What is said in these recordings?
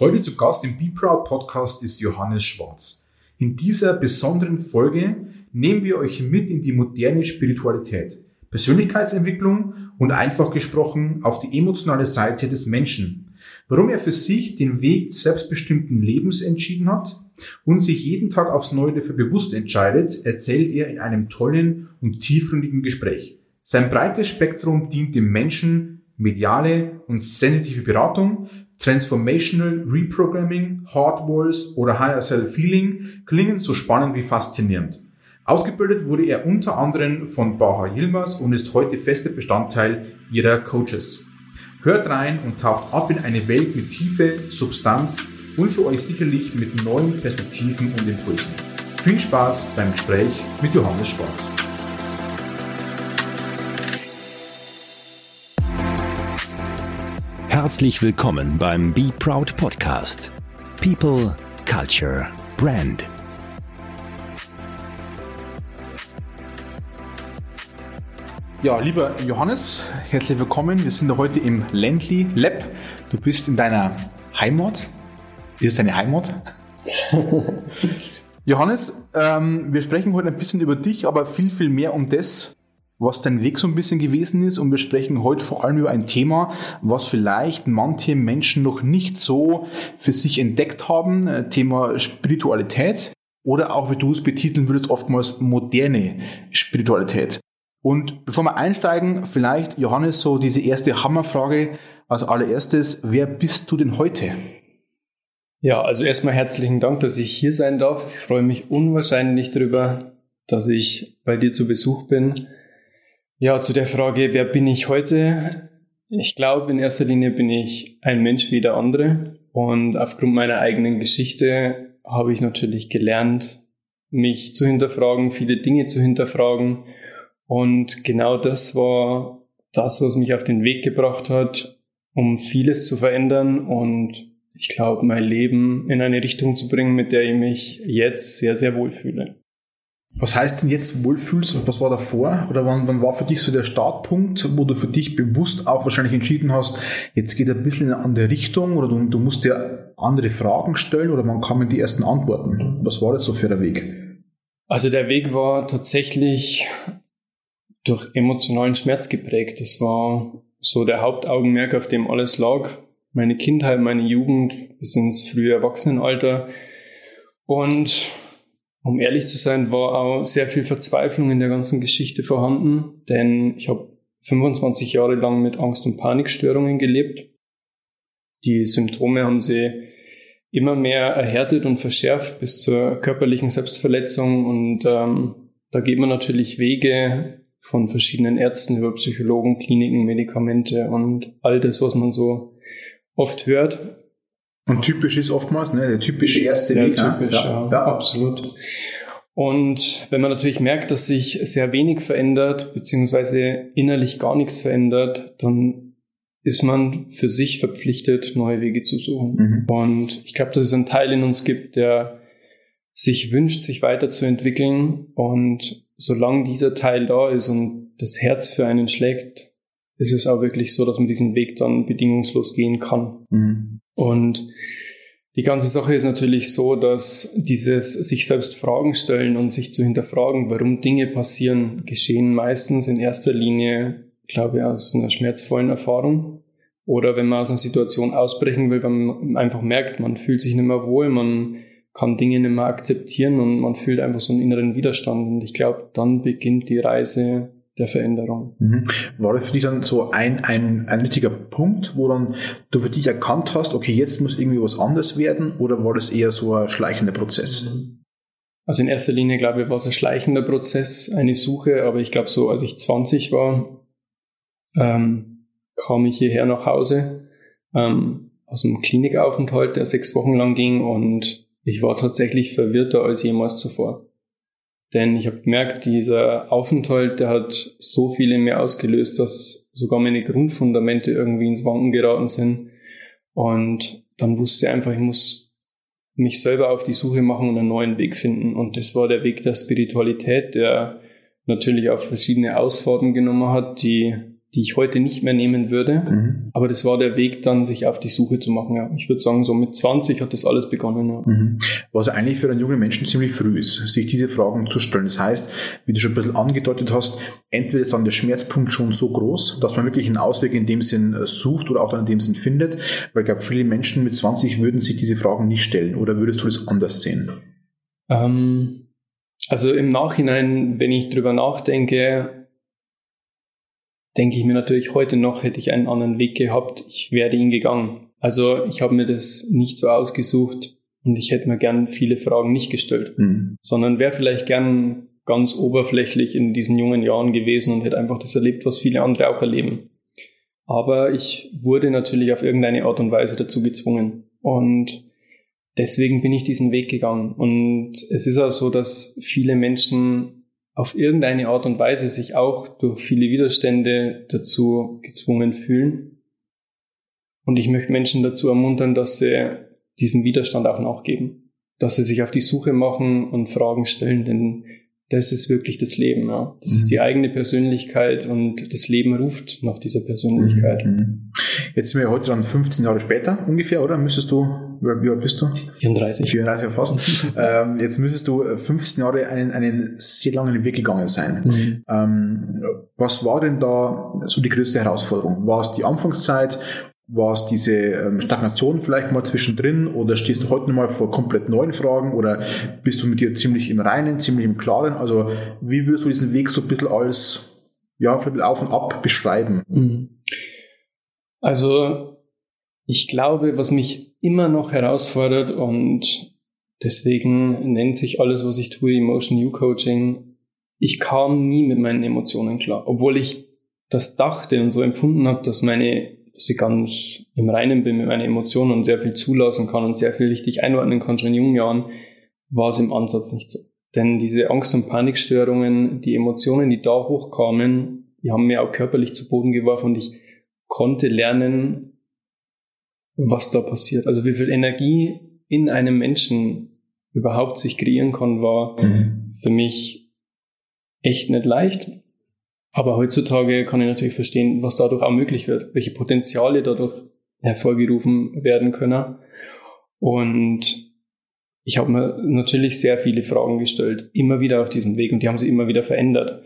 Heute zu Gast im Be Proud Podcast ist Johannes Schwarz. In dieser besonderen Folge nehmen wir euch mit in die moderne Spiritualität, Persönlichkeitsentwicklung und einfach gesprochen auf die emotionale Seite des Menschen. Warum er für sich den Weg selbstbestimmten Lebens entschieden hat und sich jeden Tag aufs Neue dafür bewusst entscheidet, erzählt er in einem tollen und tiefgründigen Gespräch. Sein breites Spektrum dient dem Menschen, mediale und sensitive Beratung, Transformational Reprogramming, Hard Walls oder Higher Self Feeling klingen so spannend wie faszinierend. Ausgebildet wurde er unter anderem von Baha Yilmaz und ist heute fester Bestandteil ihrer Coaches. Hört rein und taucht ab in eine Welt mit Tiefe, Substanz und für euch sicherlich mit neuen Perspektiven und Impulsen. Viel Spaß beim Gespräch mit Johannes Schwarz. Herzlich willkommen beim Be Proud Podcast. People, Culture, Brand. Ja, lieber Johannes, herzlich willkommen. Wir sind heute im Ländli Lab. Du bist in deiner Heimat. Ist es deine Heimat? Johannes, ähm, wir sprechen heute ein bisschen über dich, aber viel, viel mehr um das, was dein Weg so ein bisschen gewesen ist. Und wir sprechen heute vor allem über ein Thema, was vielleicht manche Menschen noch nicht so für sich entdeckt haben. Äh, Thema Spiritualität oder auch, wie du es betiteln würdest, oftmals moderne Spiritualität. Und bevor wir einsteigen, vielleicht, Johannes, so diese erste Hammerfrage als allererstes. Wer bist du denn heute? Ja, also erstmal herzlichen Dank, dass ich hier sein darf. Ich freue mich unwahrscheinlich darüber, dass ich bei dir zu Besuch bin. Ja, zu der Frage, wer bin ich heute? Ich glaube, in erster Linie bin ich ein Mensch wie der andere. Und aufgrund meiner eigenen Geschichte habe ich natürlich gelernt, mich zu hinterfragen, viele Dinge zu hinterfragen. Und genau das war das, was mich auf den Weg gebracht hat, um vieles zu verändern und ich glaube, mein Leben in eine Richtung zu bringen, mit der ich mich jetzt sehr, sehr wohl fühle. Was heißt denn jetzt wohlfühlst und was war davor? Oder wann, wann war für dich so der Startpunkt, wo du für dich bewusst auch wahrscheinlich entschieden hast, jetzt geht ein bisschen in eine andere Richtung oder du, du musst dir andere Fragen stellen oder wann kamen die ersten Antworten? Was war das so für der Weg? Also der Weg war tatsächlich durch emotionalen Schmerz geprägt. Das war so der Hauptaugenmerk, auf dem alles lag. Meine Kindheit, meine Jugend bis ins frühe Erwachsenenalter. Und um ehrlich zu sein, war auch sehr viel Verzweiflung in der ganzen Geschichte vorhanden, denn ich habe 25 Jahre lang mit Angst- und Panikstörungen gelebt. Die Symptome haben sie immer mehr erhärtet und verschärft bis zur körperlichen Selbstverletzung und ähm, da geht man natürlich Wege von verschiedenen Ärzten über Psychologen, Kliniken, Medikamente und all das, was man so oft hört. Und typisch ist oftmals, ne, der typische erste Weg. Ne? Typisch, ja, ja, ja, absolut. Und wenn man natürlich merkt, dass sich sehr wenig verändert, beziehungsweise innerlich gar nichts verändert, dann ist man für sich verpflichtet, neue Wege zu suchen. Mhm. Und ich glaube, dass es einen Teil in uns gibt, der sich wünscht, sich weiterzuentwickeln. Und solange dieser Teil da ist und das Herz für einen schlägt, ist es auch wirklich so, dass man diesen Weg dann bedingungslos gehen kann. Mhm. Und die ganze Sache ist natürlich so, dass dieses sich selbst Fragen stellen und sich zu hinterfragen, warum Dinge passieren, geschehen meistens in erster Linie, glaube ich, aus einer schmerzvollen Erfahrung. Oder wenn man aus einer Situation ausbrechen will, wenn man einfach merkt, man fühlt sich nicht mehr wohl, man kann Dinge nicht mehr akzeptieren und man fühlt einfach so einen inneren Widerstand. Und ich glaube, dann beginnt die Reise der Veränderung. Mhm. War das für dich dann so ein, ein, ein richtiger Punkt, wo dann du für dich erkannt hast, okay, jetzt muss irgendwie was anders werden oder war das eher so ein schleichender Prozess? Mhm. Also in erster Linie, glaube ich, war es ein schleichender Prozess, eine Suche, aber ich glaube so, als ich 20 war, ähm, kam ich hierher nach Hause ähm, aus einem Klinikaufenthalt, der sechs Wochen lang ging und ich war tatsächlich verwirrter als jemals zuvor. Denn ich habe gemerkt, dieser Aufenthalt, der hat so viel in mir ausgelöst, dass sogar meine Grundfundamente irgendwie ins Wanken geraten sind. Und dann wusste ich einfach, ich muss mich selber auf die Suche machen und einen neuen Weg finden. Und das war der Weg der Spiritualität, der natürlich auch verschiedene Ausfahrten genommen hat, die, die ich heute nicht mehr nehmen würde. Mhm. Aber das war der Weg dann, sich auf die Suche zu machen. Ja. Ich würde sagen, so mit 20 hat das alles begonnen. Ja. Mhm. Was eigentlich für einen jungen Menschen ziemlich früh ist, sich diese Fragen zu stellen. Das heißt, wie du schon ein bisschen angedeutet hast, entweder ist dann der Schmerzpunkt schon so groß, dass man wirklich einen Ausweg in dem Sinn äh, sucht oder auch dann in dem Sinn findet. Weil ich glaube, viele Menschen mit 20 würden sich diese Fragen nicht stellen. Oder würdest du das anders sehen? Ähm, also im Nachhinein, wenn ich drüber nachdenke, denke ich mir natürlich heute noch, hätte ich einen anderen Weg gehabt, ich wäre ihn gegangen. Also ich habe mir das nicht so ausgesucht und ich hätte mir gern viele Fragen nicht gestellt, mhm. sondern wäre vielleicht gern ganz oberflächlich in diesen jungen Jahren gewesen und hätte einfach das erlebt, was viele andere auch erleben. Aber ich wurde natürlich auf irgendeine Art und Weise dazu gezwungen. Und deswegen bin ich diesen Weg gegangen. Und es ist auch so, dass viele Menschen auf irgendeine Art und Weise sich auch durch viele Widerstände dazu gezwungen fühlen. Und ich möchte Menschen dazu ermuntern, dass sie diesem Widerstand auch nachgeben, dass sie sich auf die Suche machen und Fragen stellen, denn das ist wirklich das Leben. Ja. Das mhm. ist die eigene Persönlichkeit und das Leben ruft nach dieser Persönlichkeit. Mhm. Jetzt sind wir heute dann 15 Jahre später ungefähr, oder? Müsstest du, wie alt bist du? 34. 34 fast. ähm, jetzt müsstest du 15 Jahre einen, einen sehr langen Weg gegangen sein. Mhm. Ähm, was war denn da so die größte Herausforderung? War es die Anfangszeit? War es diese ähm, Stagnation vielleicht mal zwischendrin oder stehst du heute mal vor komplett neuen Fragen oder bist du mit dir ziemlich im Reinen, ziemlich im Klaren? Also wie würdest du diesen Weg so ein bisschen als ja, auf und ab beschreiben? Mhm. Also ich glaube, was mich immer noch herausfordert und deswegen nennt sich alles, was ich tue, Emotion U Coaching. Ich kam nie mit meinen Emotionen klar, obwohl ich das dachte und so empfunden habe, dass meine dass ich ganz im Reinen bin mit meinen Emotionen und sehr viel zulassen kann und sehr viel richtig einordnen kann, schon in jungen Jahren, war es im Ansatz nicht so. Denn diese Angst- und Panikstörungen, die Emotionen, die da hochkamen, die haben mir auch körperlich zu Boden geworfen und ich konnte lernen, was da passiert. Also wie viel Energie in einem Menschen überhaupt sich kreieren kann, war mhm. für mich echt nicht leicht. Aber heutzutage kann ich natürlich verstehen, was dadurch auch möglich wird, welche Potenziale dadurch hervorgerufen werden können. Und ich habe mir natürlich sehr viele Fragen gestellt, immer wieder auf diesem Weg und die haben sich immer wieder verändert.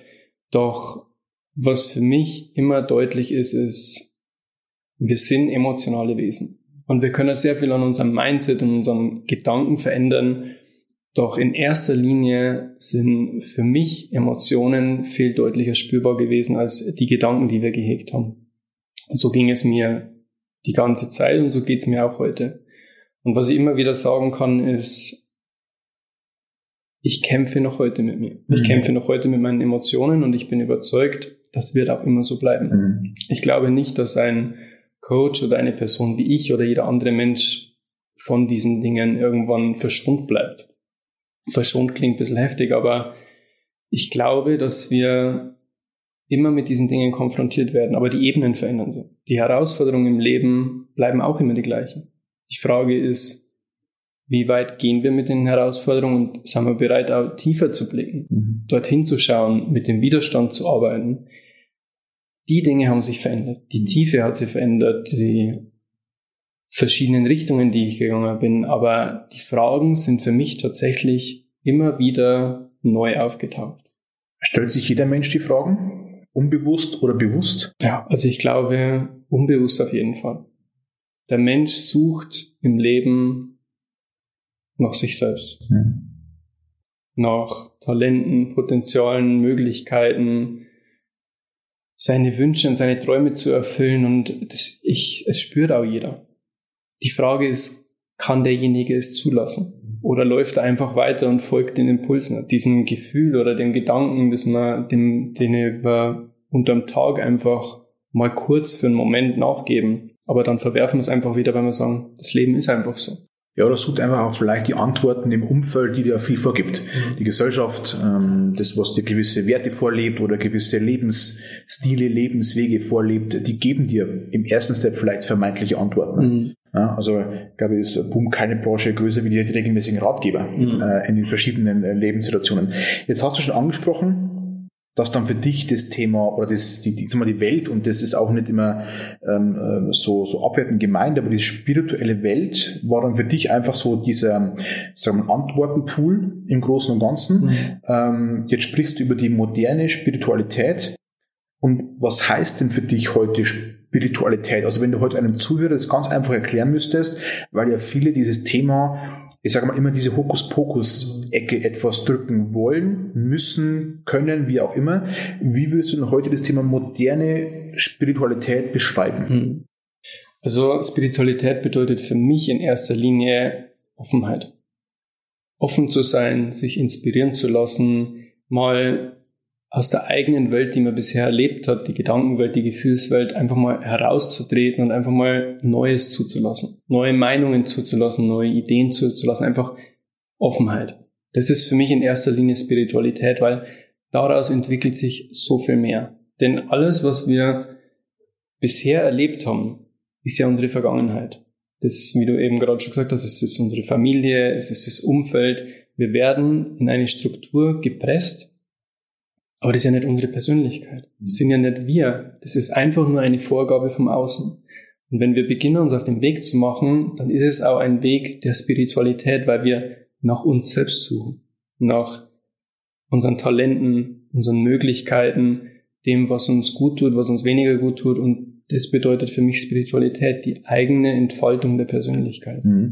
Doch was für mich immer deutlich ist, ist, wir sind emotionale Wesen. Und wir können sehr viel an unserem Mindset und unseren Gedanken verändern, doch in erster Linie sind für mich Emotionen viel deutlicher spürbar gewesen als die Gedanken, die wir gehegt haben. Und so ging es mir die ganze Zeit und so geht es mir auch heute. Und was ich immer wieder sagen kann, ist, ich kämpfe noch heute mit mir. Ich mhm. kämpfe noch heute mit meinen Emotionen und ich bin überzeugt, das wird auch immer so bleiben. Mhm. Ich glaube nicht, dass ein Coach oder eine Person wie ich oder jeder andere Mensch von diesen Dingen irgendwann verschont bleibt verschont klingt ein bisschen heftig, aber ich glaube, dass wir immer mit diesen Dingen konfrontiert werden, aber die Ebenen verändern sich. Die Herausforderungen im Leben bleiben auch immer die gleichen. Die Frage ist, wie weit gehen wir mit den Herausforderungen und sind wir bereit, auch tiefer zu blicken, mhm. dorthin zu schauen, mit dem Widerstand zu arbeiten. Die Dinge haben sich verändert. Die Tiefe hat sich verändert. Die verschiedenen Richtungen, die ich gegangen bin. Aber die Fragen sind für mich tatsächlich immer wieder neu aufgetaucht. Stellt sich jeder Mensch die Fragen? Unbewusst oder bewusst? Ja, also ich glaube, unbewusst auf jeden Fall. Der Mensch sucht im Leben nach sich selbst. Hm. Nach Talenten, Potenzialen, Möglichkeiten, seine Wünsche und seine Träume zu erfüllen und das, ich, es spürt auch jeder. Die Frage ist, kann derjenige es zulassen? Oder läuft er einfach weiter und folgt den Impulsen, diesem Gefühl oder dem Gedanken, dass man dem, den wir unterm Tag einfach mal kurz für einen Moment nachgeben. Aber dann verwerfen wir es einfach wieder, weil wir sagen, das Leben ist einfach so. Ja, oder sucht einfach auch vielleicht die Antworten im Umfeld, die dir viel vorgibt. Mhm. Die Gesellschaft, ähm, das, was dir gewisse Werte vorlebt oder gewisse Lebensstile, Lebenswege vorlebt, die geben dir im ersten Step vielleicht vermeintliche Antworten. Mhm. Ja, also ich glaube, es ist boom keine Branche größer wie die, die regelmäßigen Ratgeber mhm. äh, in den verschiedenen äh, Lebenssituationen. Jetzt hast du schon angesprochen, dass dann für dich das Thema oder das, die, die, die Welt, und das ist auch nicht immer ähm, so, so abwertend gemeint, aber die spirituelle Welt war dann für dich einfach so dieser sagen wir, Antwortenpool im Großen und Ganzen. Mhm. Ähm, jetzt sprichst du über die moderne Spiritualität. Und was heißt denn für dich heute Spiritualität? Also wenn du heute einem Zuhörer das ganz einfach erklären müsstest, weil ja viele dieses Thema, ich sage mal immer diese Hokuspokus-Ecke etwas drücken wollen, müssen, können, wie auch immer. Wie würdest du denn heute das Thema moderne Spiritualität beschreiben? Hm. Also Spiritualität bedeutet für mich in erster Linie Offenheit. Offen zu sein, sich inspirieren zu lassen, mal aus der eigenen Welt, die man bisher erlebt hat, die Gedankenwelt, die Gefühlswelt, einfach mal herauszutreten und einfach mal Neues zuzulassen, neue Meinungen zuzulassen, neue Ideen zuzulassen, einfach Offenheit. Das ist für mich in erster Linie Spiritualität, weil daraus entwickelt sich so viel mehr. Denn alles, was wir bisher erlebt haben, ist ja unsere Vergangenheit. Das, wie du eben gerade schon gesagt hast, es ist unsere Familie, es ist das Umfeld. Wir werden in eine Struktur gepresst, aber das ist ja nicht unsere Persönlichkeit. Das sind ja nicht wir. Das ist einfach nur eine Vorgabe vom Außen. Und wenn wir beginnen, uns auf den Weg zu machen, dann ist es auch ein Weg der Spiritualität, weil wir nach uns selbst suchen. Nach unseren Talenten, unseren Möglichkeiten, dem, was uns gut tut, was uns weniger gut tut. Und das bedeutet für mich Spiritualität, die eigene Entfaltung der Persönlichkeit. Mhm.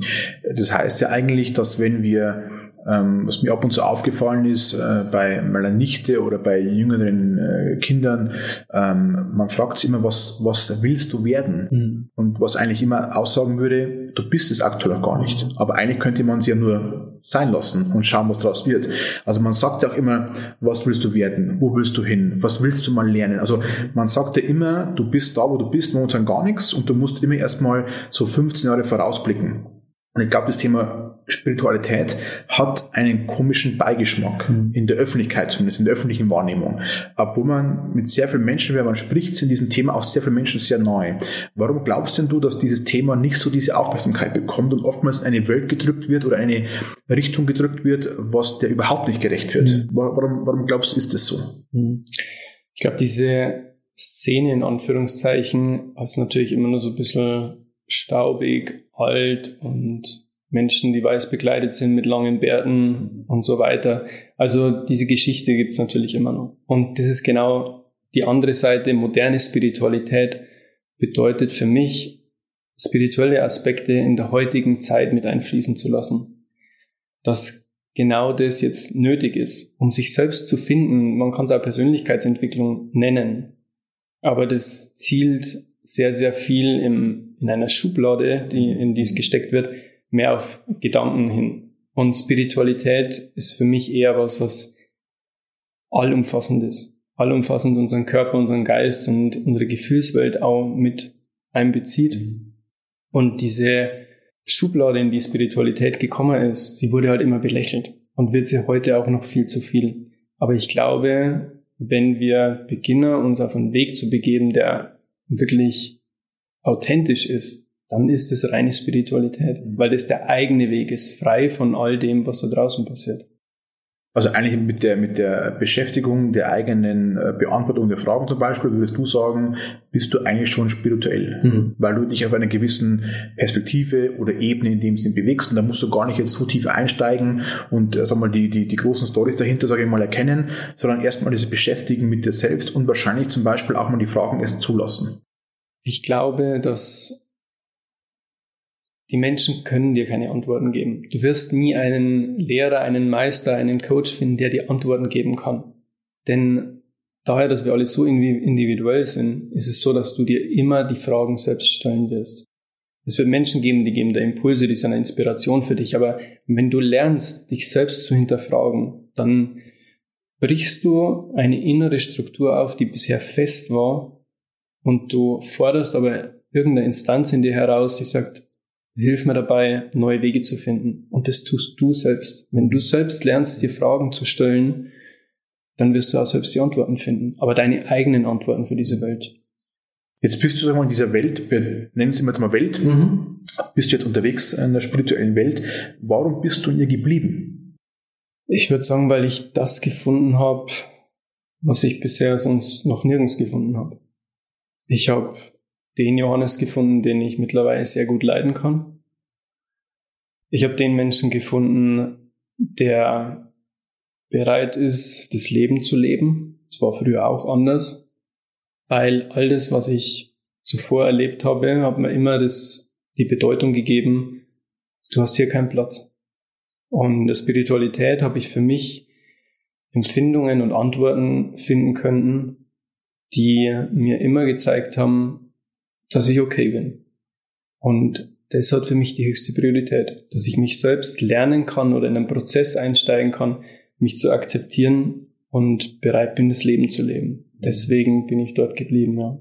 Das heißt ja eigentlich, dass wenn wir was mir ab und zu aufgefallen ist äh, bei meiner Nichte oder bei jüngeren äh, Kindern, ähm, man fragt sich immer, was, was willst du werden? Mhm. Und was eigentlich immer aussagen würde, du bist es aktuell auch gar nicht. Aber eigentlich könnte man es ja nur sein lassen und schauen, was daraus wird. Also man sagt ja auch immer, was willst du werden? Wo willst du hin? Was willst du mal lernen? Also man sagt ja immer, du bist da, wo du bist, momentan gar nichts und du musst immer erstmal so 15 Jahre vorausblicken. Und ich glaube, das Thema Spiritualität hat einen komischen Beigeschmack, mhm. in der Öffentlichkeit zumindest, in der öffentlichen Wahrnehmung. Obwohl man mit sehr vielen Menschen, wenn man spricht, sind diesem Thema auch sehr viele Menschen sehr neu. Warum glaubst denn du, dass dieses Thema nicht so diese Aufmerksamkeit bekommt und oftmals in eine Welt gedrückt wird oder eine Richtung gedrückt wird, was der überhaupt nicht gerecht wird? Mhm. Warum, warum glaubst du, ist das so? Mhm. Ich glaube, diese Szene in Anführungszeichen ist natürlich immer nur so ein bisschen staubig, alt und Menschen, die weiß bekleidet sind mit langen Bärten und so weiter. Also diese Geschichte gibt's natürlich immer noch. Und das ist genau die andere Seite. Moderne Spiritualität bedeutet für mich, spirituelle Aspekte in der heutigen Zeit mit einfließen zu lassen. Dass genau das jetzt nötig ist, um sich selbst zu finden. Man kann es auch Persönlichkeitsentwicklung nennen. Aber das zielt sehr, sehr viel im, in einer Schublade, die, in die es gesteckt wird, mehr auf Gedanken hin. Und Spiritualität ist für mich eher was, was allumfassend ist. Allumfassend unseren Körper, unseren Geist und unsere Gefühlswelt auch mit einbezieht. Und diese Schublade, in die Spiritualität gekommen ist, sie wurde halt immer belächelt und wird sie heute auch noch viel zu viel. Aber ich glaube, wenn wir beginnen, uns auf einen Weg zu begeben, der wirklich authentisch ist, dann ist es reine Spiritualität, mhm. weil das der eigene Weg ist, frei von all dem, was da draußen passiert. Also eigentlich mit der, mit der Beschäftigung der eigenen äh, Beantwortung der Fragen zum Beispiel, würdest du sagen, bist du eigentlich schon spirituell, mhm. weil du dich auf einer gewissen Perspektive oder Ebene in dem Sinn bewegst und da musst du gar nicht jetzt so tief einsteigen und äh, sag mal die, die, die großen Stories dahinter, sage ich mal, erkennen, sondern erstmal diese Beschäftigen mit dir selbst und wahrscheinlich zum Beispiel auch mal die Fragen erst zulassen. Ich glaube, dass die Menschen können dir keine Antworten geben. Du wirst nie einen Lehrer, einen Meister, einen Coach finden, der dir Antworten geben kann. Denn daher, dass wir alle so individuell sind, ist es so, dass du dir immer die Fragen selbst stellen wirst. Es wird Menschen geben, die geben da Impulse, die sind eine Inspiration für dich. Aber wenn du lernst, dich selbst zu hinterfragen, dann brichst du eine innere Struktur auf, die bisher fest war und du forderst aber irgendeine Instanz in dir heraus, die sagt, Hilf mir dabei, neue Wege zu finden. Und das tust du selbst. Wenn du selbst lernst, dir Fragen zu stellen, dann wirst du auch selbst die Antworten finden. Aber deine eigenen Antworten für diese Welt. Jetzt bist du, sag mal, in dieser Welt, wir nennen sie jetzt mal Welt, mhm. bist du jetzt unterwegs in der spirituellen Welt. Warum bist du in ihr geblieben? Ich würde sagen, weil ich das gefunden habe, was ich bisher sonst noch nirgends gefunden habe. Ich habe den Johannes gefunden, den ich mittlerweile sehr gut leiden kann. Ich habe den Menschen gefunden, der bereit ist, das Leben zu leben. Es war früher auch anders, weil all das, was ich zuvor erlebt habe, hat mir immer das, die Bedeutung gegeben, du hast hier keinen Platz. Und Spiritualität habe ich für mich Empfindungen und Antworten finden können, die mir immer gezeigt haben, dass ich okay bin. Und das hat für mich die höchste Priorität, dass ich mich selbst lernen kann oder in einen Prozess einsteigen kann, mich zu akzeptieren und bereit bin, das Leben zu leben. Deswegen bin ich dort geblieben, ja.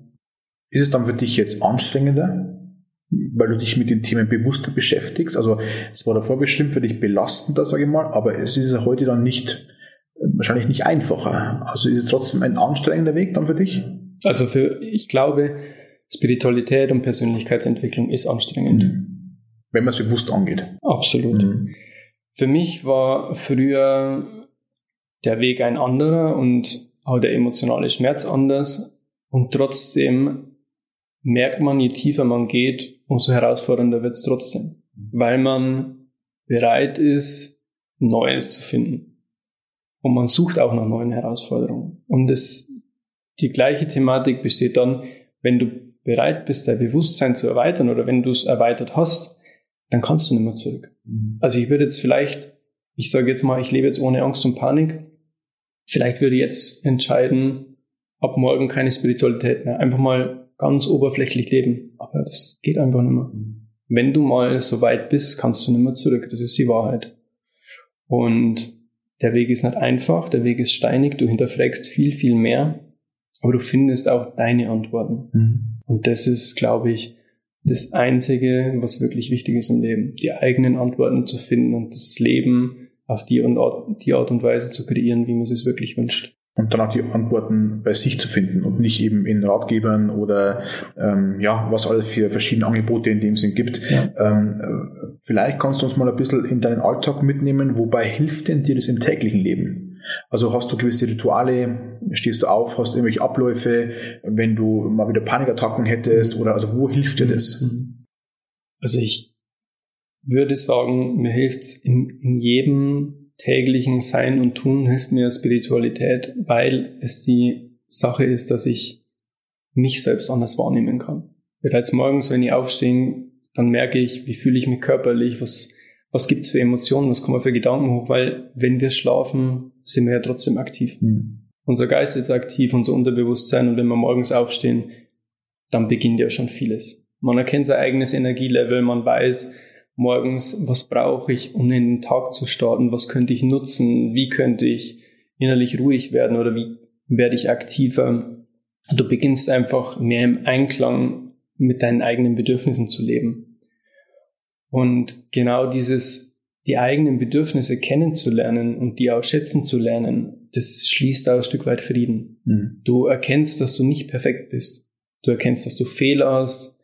Ist es dann für dich jetzt anstrengender, weil du dich mit den Themen bewusster beschäftigst? Also es war davor bestimmt für dich belastender, sage ich mal, aber es ist ja heute dann nicht, wahrscheinlich nicht einfacher. Also ist es trotzdem ein anstrengender Weg dann für dich? Also für, ich glaube, Spiritualität und Persönlichkeitsentwicklung ist anstrengend. Mhm. Wenn man es bewusst angeht. Absolut. Mhm. Für mich war früher der Weg ein anderer und auch der emotionale Schmerz anders. Und trotzdem merkt man, je tiefer man geht, umso herausfordernder wird es trotzdem. Weil man bereit ist, Neues zu finden. Und man sucht auch nach neuen Herausforderungen. Und das, die gleiche Thematik besteht dann, wenn du bereit bist, dein Bewusstsein zu erweitern oder wenn du es erweitert hast, dann kannst du nicht mehr zurück. Mhm. Also ich würde jetzt vielleicht, ich sage jetzt mal, ich lebe jetzt ohne Angst und Panik. Vielleicht würde ich jetzt entscheiden, ab morgen keine Spiritualität mehr. Einfach mal ganz oberflächlich leben. Aber das geht einfach nicht mehr. Mhm. Wenn du mal so weit bist, kannst du nicht mehr zurück. Das ist die Wahrheit. Und der Weg ist nicht einfach, der Weg ist steinig, du hinterfragst viel, viel mehr, aber du findest auch deine Antworten. Mhm. Und das ist, glaube ich, das Einzige, was wirklich wichtig ist im Leben. Die eigenen Antworten zu finden und das Leben auf die, und Art, die Art und Weise zu kreieren, wie man es wirklich wünscht. Und dann auch die Antworten bei sich zu finden und nicht eben in Ratgebern oder ähm, ja, was alles für verschiedene Angebote in dem Sinn gibt. Ja. Ähm, äh, vielleicht kannst du uns mal ein bisschen in deinen Alltag mitnehmen, wobei hilft denn dir das im täglichen Leben? Also hast du gewisse Rituale, stehst du auf, hast du irgendwelche Abläufe, wenn du mal wieder Panikattacken hättest oder also wo hilft dir das? Mhm. Also ich würde sagen, mir hilft's in, in jedem täglichen Sein und Tun hilft mir Spiritualität, weil es die Sache ist, dass ich mich selbst anders wahrnehmen kann. Bereits morgens, wenn ich aufstehe, dann merke ich, wie fühle ich mich körperlich, was was gibt's für Emotionen, was kommen für Gedanken hoch, weil wenn wir schlafen, sind wir ja trotzdem aktiv. Mhm. Unser Geist ist aktiv, unser Unterbewusstsein und wenn wir morgens aufstehen, dann beginnt ja schon vieles. Man erkennt sein eigenes Energielevel, man weiß morgens, was brauche ich, um in den Tag zu starten, was könnte ich nutzen, wie könnte ich innerlich ruhig werden oder wie werde ich aktiver. Du beginnst einfach mehr im Einklang mit deinen eigenen Bedürfnissen zu leben. Und genau dieses, die eigenen Bedürfnisse kennenzulernen und die auch schätzen zu lernen, das schließt auch ein Stück weit Frieden. Mhm. Du erkennst, dass du nicht perfekt bist. Du erkennst, dass du Fehler hast,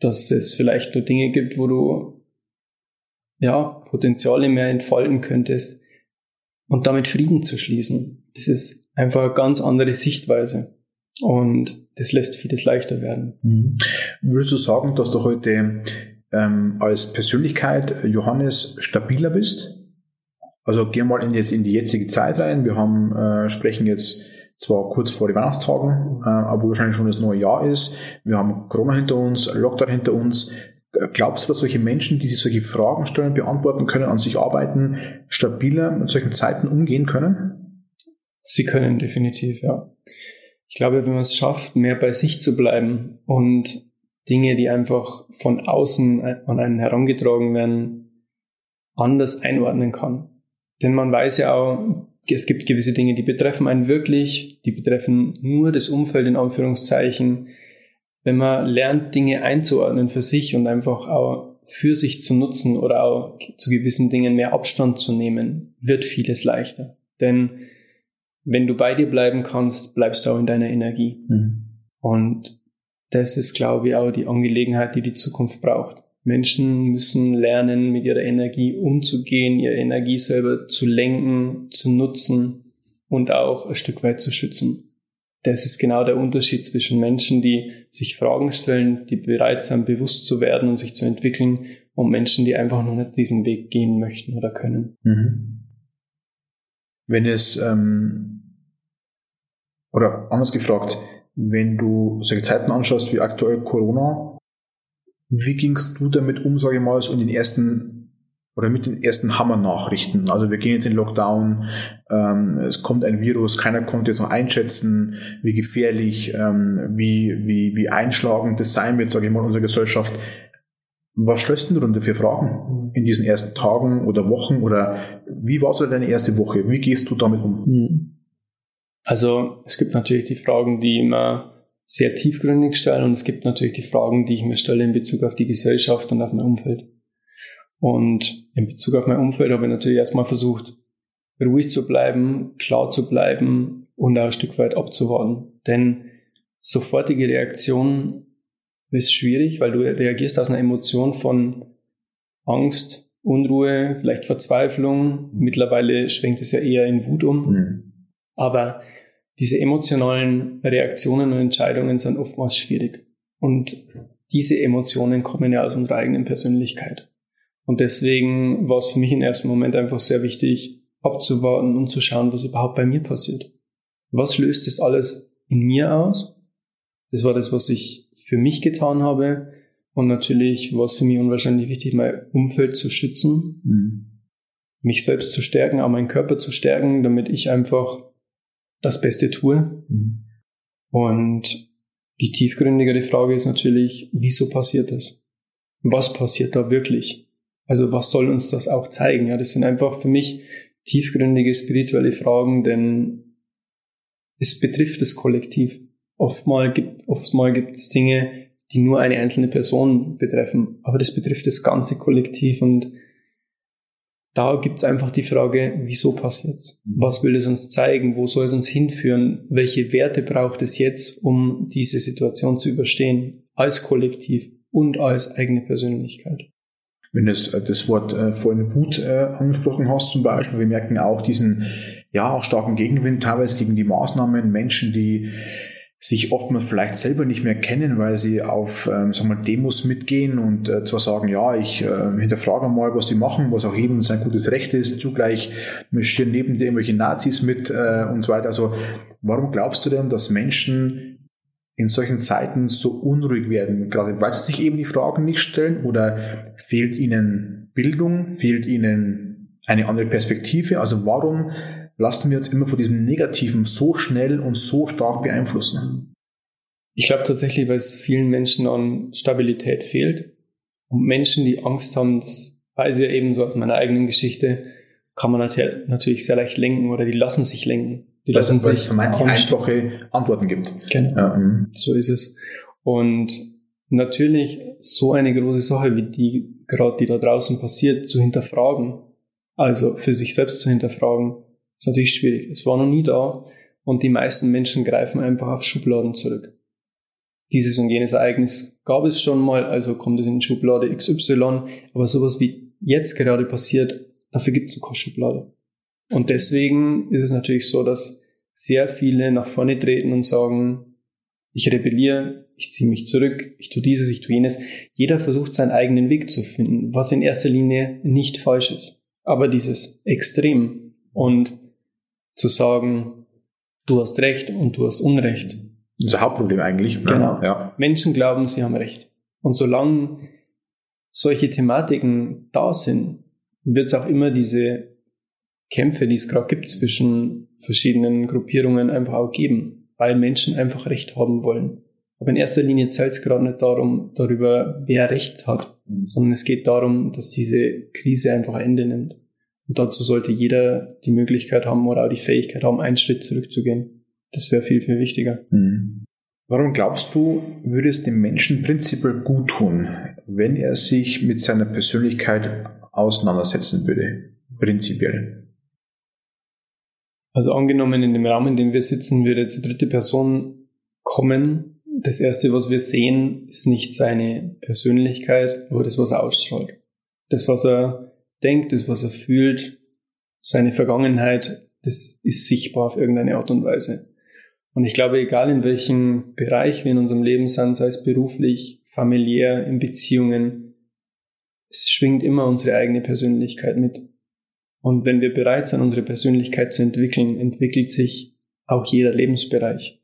dass es vielleicht nur Dinge gibt, wo du ja Potenziale mehr entfalten könntest und damit Frieden zu schließen. Das ist einfach eine ganz andere Sichtweise. Und das lässt vieles leichter werden. Mhm. Würdest du sagen, dass du heute ähm, als Persönlichkeit, Johannes, stabiler bist? Also gehen wir mal in jetzt in die jetzige Zeit rein. Wir haben, äh, sprechen jetzt zwar kurz vor den Weihnachtstagen, äh, obwohl wahrscheinlich schon das neue Jahr ist. Wir haben Corona hinter uns, Lockdown hinter uns. Glaubst du, dass solche Menschen, die sich solche Fragen stellen, beantworten können, an sich arbeiten, stabiler mit solchen Zeiten umgehen können? Sie können definitiv, ja. Ich glaube, wenn man es schafft, mehr bei sich zu bleiben und Dinge, die einfach von außen an einen herangetragen werden, anders einordnen kann. Denn man weiß ja auch, es gibt gewisse Dinge, die betreffen einen wirklich, die betreffen nur das Umfeld in Anführungszeichen. Wenn man lernt, Dinge einzuordnen für sich und einfach auch für sich zu nutzen oder auch zu gewissen Dingen mehr Abstand zu nehmen, wird vieles leichter. Denn wenn du bei dir bleiben kannst, bleibst du auch in deiner Energie. Mhm. Und das ist, glaube ich, auch die Angelegenheit, die die Zukunft braucht. Menschen müssen lernen, mit ihrer Energie umzugehen, ihre Energie selber zu lenken, zu nutzen und auch ein Stück weit zu schützen. Das ist genau der Unterschied zwischen Menschen, die sich Fragen stellen, die bereit sind, bewusst zu werden und sich zu entwickeln, und Menschen, die einfach noch nicht diesen Weg gehen möchten oder können. Mhm. Wenn es, ähm, oder anders gefragt, wenn du solche Zeiten anschaust wie aktuell Corona, wie gingst du damit um, sage ich mal, so in den ersten oder mit den ersten Hammer-Nachrichten. Also wir gehen jetzt in Lockdown, ähm, es kommt ein Virus, keiner konnte jetzt noch einschätzen, wie gefährlich, ähm, wie, wie, wie einschlagend das sein wird, sage ich mal, unsere Gesellschaft. Was stellst du denn für Fragen in diesen ersten Tagen oder Wochen oder wie war so deine erste Woche? Wie gehst du damit um? Hm. Also es gibt natürlich die Fragen, die immer sehr tiefgründig stellen und es gibt natürlich die Fragen, die ich mir stelle in Bezug auf die Gesellschaft und auf mein Umfeld. Und in Bezug auf mein Umfeld habe ich natürlich erstmal versucht, ruhig zu bleiben, klar zu bleiben und auch ein Stück weit abzuwarten. Denn sofortige Reaktion ist schwierig, weil du reagierst aus einer Emotion von Angst, Unruhe, vielleicht Verzweiflung. Mittlerweile schwenkt es ja eher in Wut um. Mhm. Aber diese emotionalen Reaktionen und Entscheidungen sind oftmals schwierig. Und diese Emotionen kommen ja aus unserer eigenen Persönlichkeit. Und deswegen war es für mich im ersten Moment einfach sehr wichtig, abzuwarten und zu schauen, was überhaupt bei mir passiert. Was löst das alles in mir aus? Das war das, was ich für mich getan habe. Und natürlich war es für mich unwahrscheinlich wichtig, mein Umfeld zu schützen, mhm. mich selbst zu stärken, auch meinen Körper zu stärken, damit ich einfach das Beste tue. Mhm. Und die tiefgründigere Frage ist natürlich, wieso passiert das? Was passiert da wirklich? Also was soll uns das auch zeigen? Ja, das sind einfach für mich tiefgründige spirituelle Fragen, denn es betrifft das Kollektiv. Oftmal gibt oftmal gibt es Dinge, die nur eine einzelne Person betreffen, aber das betrifft das ganze Kollektiv und da gibt es einfach die Frage, wieso passiert es? Was will es uns zeigen? Wo soll es uns hinführen? Welche Werte braucht es jetzt, um diese Situation zu überstehen? Als Kollektiv und als eigene Persönlichkeit wenn du das, äh, das Wort äh, vorhin Wut äh, angesprochen hast zum Beispiel, wir merken auch diesen ja auch starken Gegenwind teilweise gegen die Maßnahmen, Menschen, die sich oftmals vielleicht selber nicht mehr kennen, weil sie auf ähm, sagen wir, Demos mitgehen und äh, zwar sagen, ja, ich äh, hinterfrage mal, was die machen, was auch jedem sein gutes Recht ist, zugleich marschieren neben dir irgendwelche Nazis mit äh, und so weiter. Also warum glaubst du denn, dass Menschen in solchen Zeiten so unruhig werden, gerade weil sie sich eben die Fragen nicht stellen oder fehlt ihnen Bildung, fehlt ihnen eine andere Perspektive? Also warum lassen wir uns immer von diesem Negativen so schnell und so stark beeinflussen? Ich glaube tatsächlich, weil es vielen Menschen an Stabilität fehlt. Und Menschen, die Angst haben, das weiß ich ja eben so aus meiner eigenen Geschichte, kann man natürlich sehr leicht lenken oder die lassen sich lenken. Die lassen sich es vermeintlich einfache Antworten gibt. Genau. Ja, mhm. so ist es. Und natürlich so eine große Sache wie die gerade die da draußen passiert zu hinterfragen, also für sich selbst zu hinterfragen, ist natürlich schwierig. Es war noch nie da und die meisten Menschen greifen einfach auf Schubladen zurück. Dieses und jenes Ereignis gab es schon mal, also kommt es in Schublade XY, aber sowas wie jetzt gerade passiert, dafür gibt es keine Schublade. Und deswegen ist es natürlich so, dass sehr viele nach vorne treten und sagen, ich rebelliere, ich ziehe mich zurück, ich tue dieses, ich tue jenes. Jeder versucht seinen eigenen Weg zu finden, was in erster Linie nicht falsch ist. Aber dieses Extrem und zu sagen, du hast Recht und du hast Unrecht. Das ist ein Hauptproblem eigentlich. Genau. Ja. Menschen glauben, sie haben Recht. Und solange solche Thematiken da sind, wird es auch immer diese Kämpfe, die es gerade gibt zwischen verschiedenen Gruppierungen, einfach auch geben, weil Menschen einfach Recht haben wollen. Aber in erster Linie zählt es gerade nicht darum, darüber, wer Recht hat, mhm. sondern es geht darum, dass diese Krise einfach ein Ende nimmt. Und dazu sollte jeder die Möglichkeit haben oder auch die Fähigkeit haben, einen Schritt zurückzugehen. Das wäre viel, viel wichtiger. Mhm. Warum glaubst du, würde es dem Menschen prinzipiell gut tun, wenn er sich mit seiner Persönlichkeit auseinandersetzen würde? Prinzipiell. Also angenommen, in dem Raum, in dem wir sitzen, würde jetzt die dritte Person kommen. Das erste, was wir sehen, ist nicht seine Persönlichkeit, aber das, was er ausstrahlt. Das, was er denkt, das, was er fühlt, seine Vergangenheit, das ist sichtbar auf irgendeine Art und Weise. Und ich glaube, egal in welchem Bereich wir in unserem Leben sind, sei es beruflich, familiär, in Beziehungen, es schwingt immer unsere eigene Persönlichkeit mit. Und wenn wir bereit sind, unsere Persönlichkeit zu entwickeln, entwickelt sich auch jeder Lebensbereich.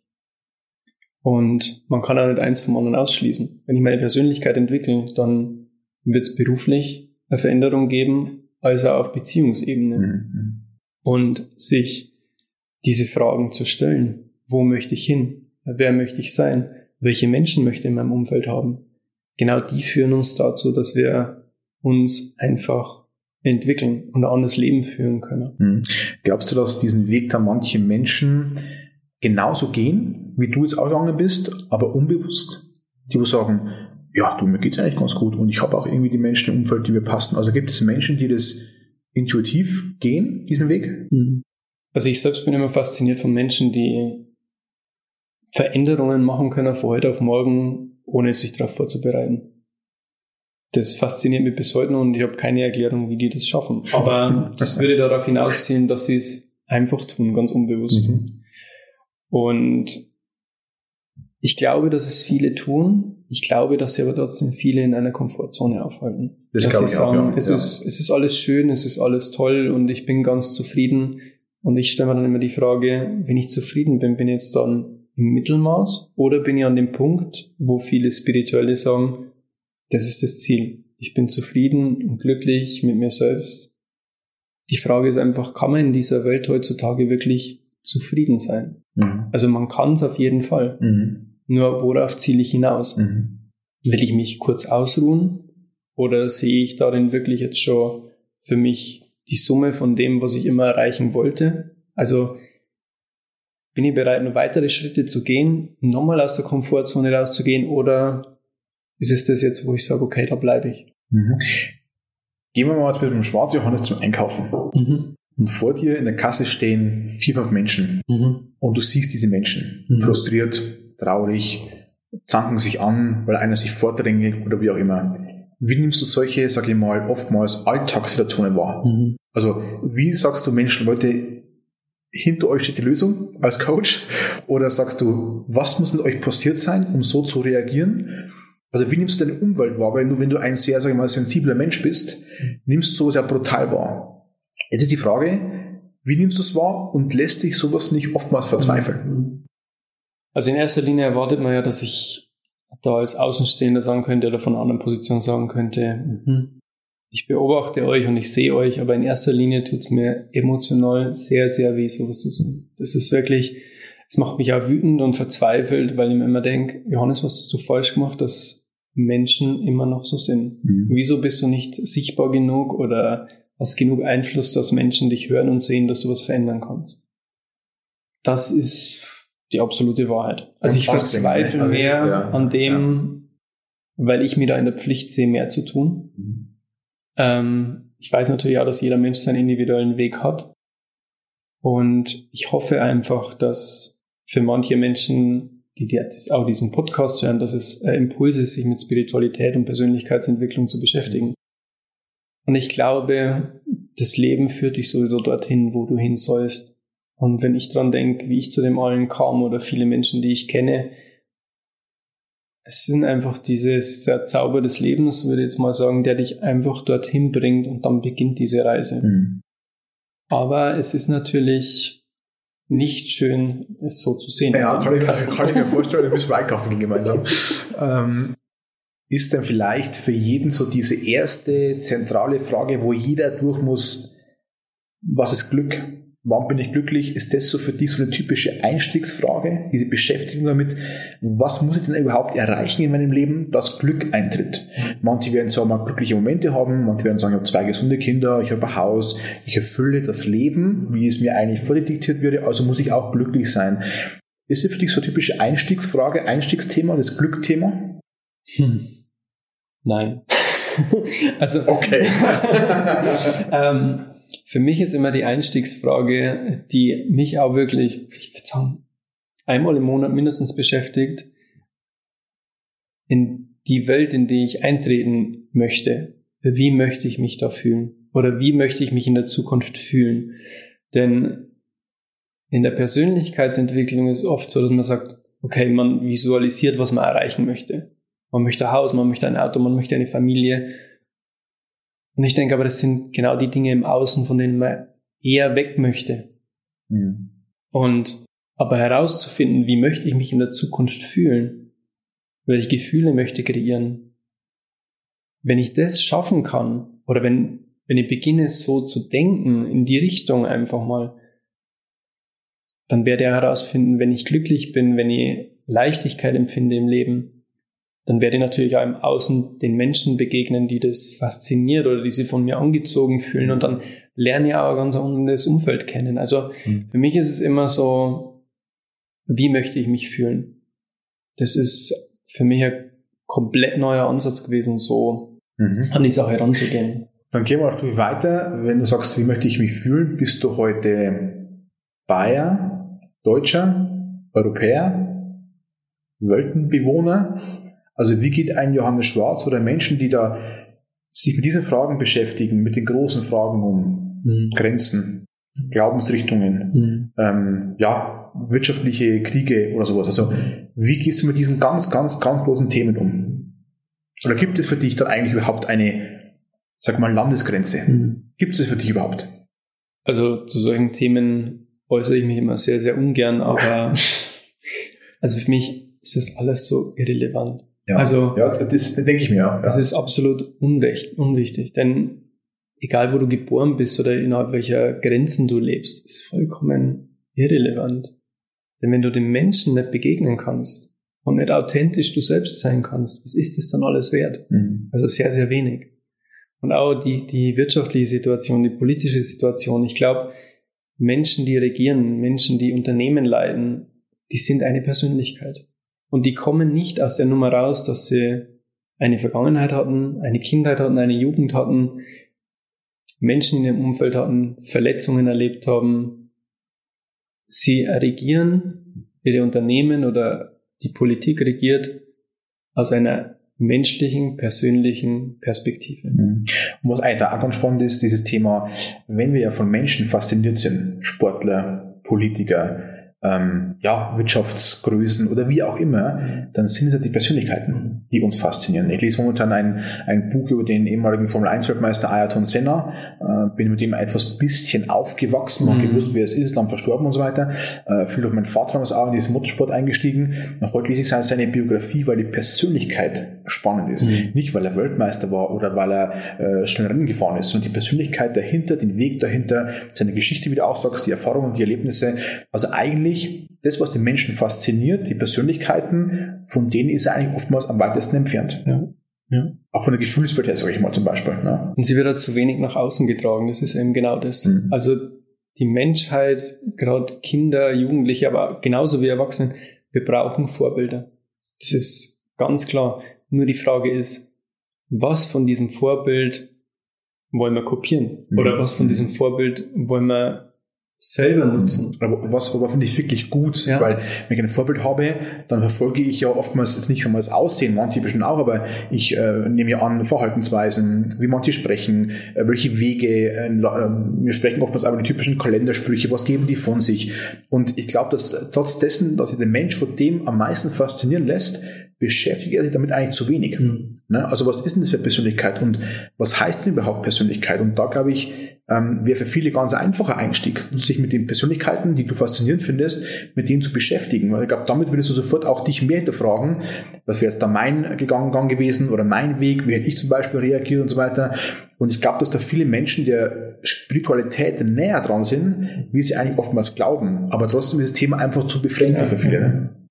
Und man kann auch nicht eins vom anderen ausschließen. Wenn ich meine Persönlichkeit entwickle, dann wird es beruflich eine Veränderung geben, als auch auf Beziehungsebene. Mhm. Und sich diese Fragen zu stellen. Wo möchte ich hin? Wer möchte ich sein? Welche Menschen möchte ich in meinem Umfeld haben? Genau die führen uns dazu, dass wir uns einfach entwickeln und ein anderes Leben führen können. Mhm. Glaubst du, dass diesen Weg da manche Menschen genauso gehen, wie du jetzt auch gegangen bist, aber unbewusst, die wo sagen, ja, du, mir geht's eigentlich ganz gut und ich habe auch irgendwie die Menschen im Umfeld, die mir passen. Also gibt es Menschen, die das intuitiv gehen, diesen Weg? Mhm. Also ich selbst bin immer fasziniert von Menschen, die Veränderungen machen können von heute auf morgen, ohne sich darauf vorzubereiten das fasziniert mich bis heute und ich habe keine Erklärung, wie die das schaffen. Aber das würde darauf hinausziehen, dass sie es einfach tun, ganz unbewusst. Mhm. Und ich glaube, dass es viele tun. Ich glaube, dass sie aber trotzdem viele in einer Komfortzone aufhalten. Das dass sie sagen, auch, ja. es, ja. Ist, es ist alles schön, es ist alles toll und ich bin ganz zufrieden. Und ich stelle mir dann immer die Frage, wenn ich zufrieden bin, bin ich jetzt dann im Mittelmaß oder bin ich an dem Punkt, wo viele Spirituelle sagen, das ist das Ziel. Ich bin zufrieden und glücklich mit mir selbst. Die Frage ist einfach, kann man in dieser Welt heutzutage wirklich zufrieden sein? Mhm. Also man kann es auf jeden Fall. Mhm. Nur worauf ziele ich hinaus? Mhm. Will ich mich kurz ausruhen oder sehe ich darin wirklich jetzt schon für mich die Summe von dem, was ich immer erreichen wollte? Also bin ich bereit, noch weitere Schritte zu gehen, nochmal aus der Komfortzone rauszugehen oder ist es das jetzt, wo ich sage, okay, da bleibe ich. Mhm. Gehen wir mal jetzt mit dem Schwarzjohannes zum Einkaufen. Mhm. Und vor dir in der Kasse stehen vier, fünf Menschen. Mhm. Und du siehst diese Menschen. Mhm. Frustriert, traurig, zanken sich an, weil einer sich vordrängelt oder wie auch immer. Wie nimmst du solche, sag ich mal, oftmals Alltagssituationen wahr? Mhm. Also, wie sagst du Menschen, Leute, hinter euch steht die Lösung als Coach? Oder sagst du, was muss mit euch passiert sein, um so zu reagieren? Also wie nimmst du deine Umwelt wahr? Weil du, wenn du ein sehr, sag ich mal, sensibler Mensch bist, nimmst du sowas ja brutal wahr. Jetzt ist die Frage, wie nimmst du es wahr und lässt sich sowas nicht oftmals verzweifeln? Also in erster Linie erwartet man ja, dass ich da als Außenstehender sagen könnte oder von einer anderen Position sagen könnte, mhm. ich beobachte euch und ich sehe euch, aber in erster Linie tut es mir emotional sehr, sehr weh, sowas zu sehen. Das ist wirklich, es macht mich auch wütend und verzweifelt, weil ich mir immer denke, Johannes, was hast du falsch gemacht, dass Menschen immer noch so sind. Mhm. Wieso bist du nicht sichtbar genug oder hast genug Einfluss, dass Menschen dich hören und sehen, dass du was verändern kannst? Das ist die absolute Wahrheit. Also ich verzweifle also mehr ist, ja, an dem, ja. weil ich mir da in der Pflicht sehe, mehr zu tun. Mhm. Ähm, ich weiß natürlich auch, dass jeder Mensch seinen individuellen Weg hat. Und ich hoffe einfach, dass für manche Menschen die jetzt auch diesen Podcast hören, dass es äh, Impuls ist, sich mit Spiritualität und Persönlichkeitsentwicklung zu beschäftigen. Und ich glaube, das Leben führt dich sowieso dorthin, wo du hin sollst. Und wenn ich dran denke, wie ich zu dem allen kam oder viele Menschen, die ich kenne, es sind einfach dieses, der Zauber des Lebens, würde ich jetzt mal sagen, der dich einfach dorthin bringt und dann beginnt diese Reise. Mhm. Aber es ist natürlich nicht schön, es so zu sehen. Ja, kann ich, kann ich, mir vorstellen, da müssen wir einkaufen gehen gemeinsam. ähm, ist denn vielleicht für jeden so diese erste zentrale Frage, wo jeder durch muss, was ist Glück? Wann bin ich glücklich? Ist das so für dich so eine typische Einstiegsfrage, diese Beschäftigung damit? Was muss ich denn überhaupt erreichen in meinem Leben, dass Glück eintritt? Manche werden zwar mal glückliche Momente haben, manche werden sagen, ich habe zwei gesunde Kinder, ich habe ein Haus, ich erfülle das Leben, wie es mir eigentlich vordiktiert würde, also muss ich auch glücklich sein. Ist das für dich so eine typische Einstiegsfrage, Einstiegsthema, das Glückthema? Hm. Nein. also. Okay. ähm, für mich ist immer die Einstiegsfrage, die mich auch wirklich, ich würde sagen, einmal im Monat mindestens beschäftigt, in die Welt, in die ich eintreten möchte. Wie möchte ich mich da fühlen? Oder wie möchte ich mich in der Zukunft fühlen? Denn In der Persönlichkeitsentwicklung ist oft so, dass man sagt, okay, man visualisiert, was man erreichen möchte. Man möchte ein Haus, man möchte ein Auto, man möchte eine Familie. Und ich denke aber, das sind genau die Dinge im Außen, von denen man eher weg möchte. Mhm. Und aber herauszufinden, wie möchte ich mich in der Zukunft fühlen? Welche Gefühle möchte ich kreieren? Wenn ich das schaffen kann, oder wenn, wenn ich beginne so zu denken, in die Richtung einfach mal, dann werde ich herausfinden, wenn ich glücklich bin, wenn ich Leichtigkeit empfinde im Leben, dann werde ich natürlich auch im Außen den Menschen begegnen, die das fasziniert oder die sich von mir angezogen fühlen und dann lerne ich auch ein ganz anderes Umfeld kennen. Also mhm. für mich ist es immer so, wie möchte ich mich fühlen? Das ist für mich ein komplett neuer Ansatz gewesen, so mhm. an die Sache ranzugehen. Dann gehen wir auch weiter. Wenn du sagst, wie möchte ich mich fühlen, bist du heute Bayer, Deutscher, Europäer, Weltenbewohner? Also wie geht ein Johannes Schwarz oder Menschen, die da sich mit diesen Fragen beschäftigen, mit den großen Fragen um mhm. Grenzen, Glaubensrichtungen, mhm. ähm, ja, wirtschaftliche Kriege oder sowas. Also wie gehst du mit diesen ganz, ganz, ganz großen Themen um? Oder gibt es für dich dann eigentlich überhaupt eine, sag mal, Landesgrenze? Mhm. Gibt es für dich überhaupt? Also zu solchen Themen äußere ich mich immer sehr, sehr ungern, aber also für mich ist das alles so irrelevant. Ja, also, ja, das, denke ich mir. Ja. Das ist absolut unwichtig, unwichtig, denn egal wo du geboren bist oder innerhalb welcher Grenzen du lebst, ist vollkommen irrelevant. Denn wenn du den Menschen nicht begegnen kannst und nicht authentisch du selbst sein kannst, was ist das dann alles wert? Mhm. Also sehr, sehr wenig. Und auch die, die wirtschaftliche Situation, die politische Situation. Ich glaube, Menschen, die regieren, Menschen, die Unternehmen leiten, die sind eine Persönlichkeit. Und die kommen nicht aus der Nummer raus, dass sie eine Vergangenheit hatten, eine Kindheit hatten, eine Jugend hatten, Menschen in ihrem Umfeld hatten, Verletzungen erlebt haben. Sie regieren, ihre Unternehmen oder die Politik regiert aus einer menschlichen, persönlichen Perspektive. Mhm. Und was eigentlich auch ganz spannend ist, dieses Thema, wenn wir ja von Menschen fasziniert sind, Sportler, Politiker, ähm, ja, Wirtschaftsgrößen oder wie auch immer, dann sind es ja die Persönlichkeiten, die uns faszinieren. Ich lese momentan ein, ein Buch über den ehemaligen Formel 1 Weltmeister Ayrton Senna, äh, bin mit ihm etwas bisschen aufgewachsen, mhm. gewusst, wer es ist, ist dann verstorben und so weiter. Äh, viel durch meinen Vater damals auch in diesen Motorsport eingestiegen. Und heute lese ich seine Biografie, weil die Persönlichkeit spannend ist. Mhm. Nicht, weil er Weltmeister war oder weil er äh, schnell Rennen gefahren ist, sondern die Persönlichkeit dahinter, den Weg dahinter, seine Geschichte, wie du auch sagst, die Erfahrungen, die Erlebnisse. Also eigentlich das, was den Menschen fasziniert, die Persönlichkeiten, von denen ist er eigentlich oftmals am weitesten entfernt. Ja. Ja. Auch von der Gefühlswelt her, sage ich mal zum Beispiel. Ne? Und sie wird halt zu wenig nach außen getragen, das ist eben genau das. Mhm. Also die Menschheit, gerade Kinder, Jugendliche, aber genauso wie Erwachsene, wir brauchen Vorbilder. Das ist ganz klar. Nur die Frage ist, was von diesem Vorbild wollen wir kopieren? Mhm. Oder was von diesem Vorbild wollen wir selber nutzen. Aber was aber finde ich wirklich gut, ja. weil wenn ich ein Vorbild habe, dann verfolge ich ja oftmals jetzt nicht einmal das Aussehen, manche bestimmt auch, aber ich äh, nehme ja an Verhaltensweisen, wie manche sprechen, äh, welche Wege, äh, äh, wir sprechen oftmals auch über die typischen Kalendersprüche, was geben die von sich. Und ich glaube, dass trotz dessen, dass sich der Mensch von dem am meisten faszinieren lässt, beschäftigt er sich damit eigentlich zu wenig. Mhm. Ne? Also was ist denn das für Persönlichkeit und was heißt denn überhaupt Persönlichkeit? Und da glaube ich, ähm, wäre für viele ganz ein einfacher Einstieg, sich mit den Persönlichkeiten, die du faszinierend findest, mit denen zu beschäftigen. Weil ich glaube, damit würdest du sofort auch dich mehr hinterfragen, was wäre jetzt da mein Gegangen gewesen oder mein Weg, wie hätte ich zum Beispiel reagiert und so weiter. Und ich glaube, dass da viele Menschen der Spiritualität näher dran sind, wie sie eigentlich oftmals glauben. Aber trotzdem ist das Thema einfach zu befremdlich ja, für viele. Ja.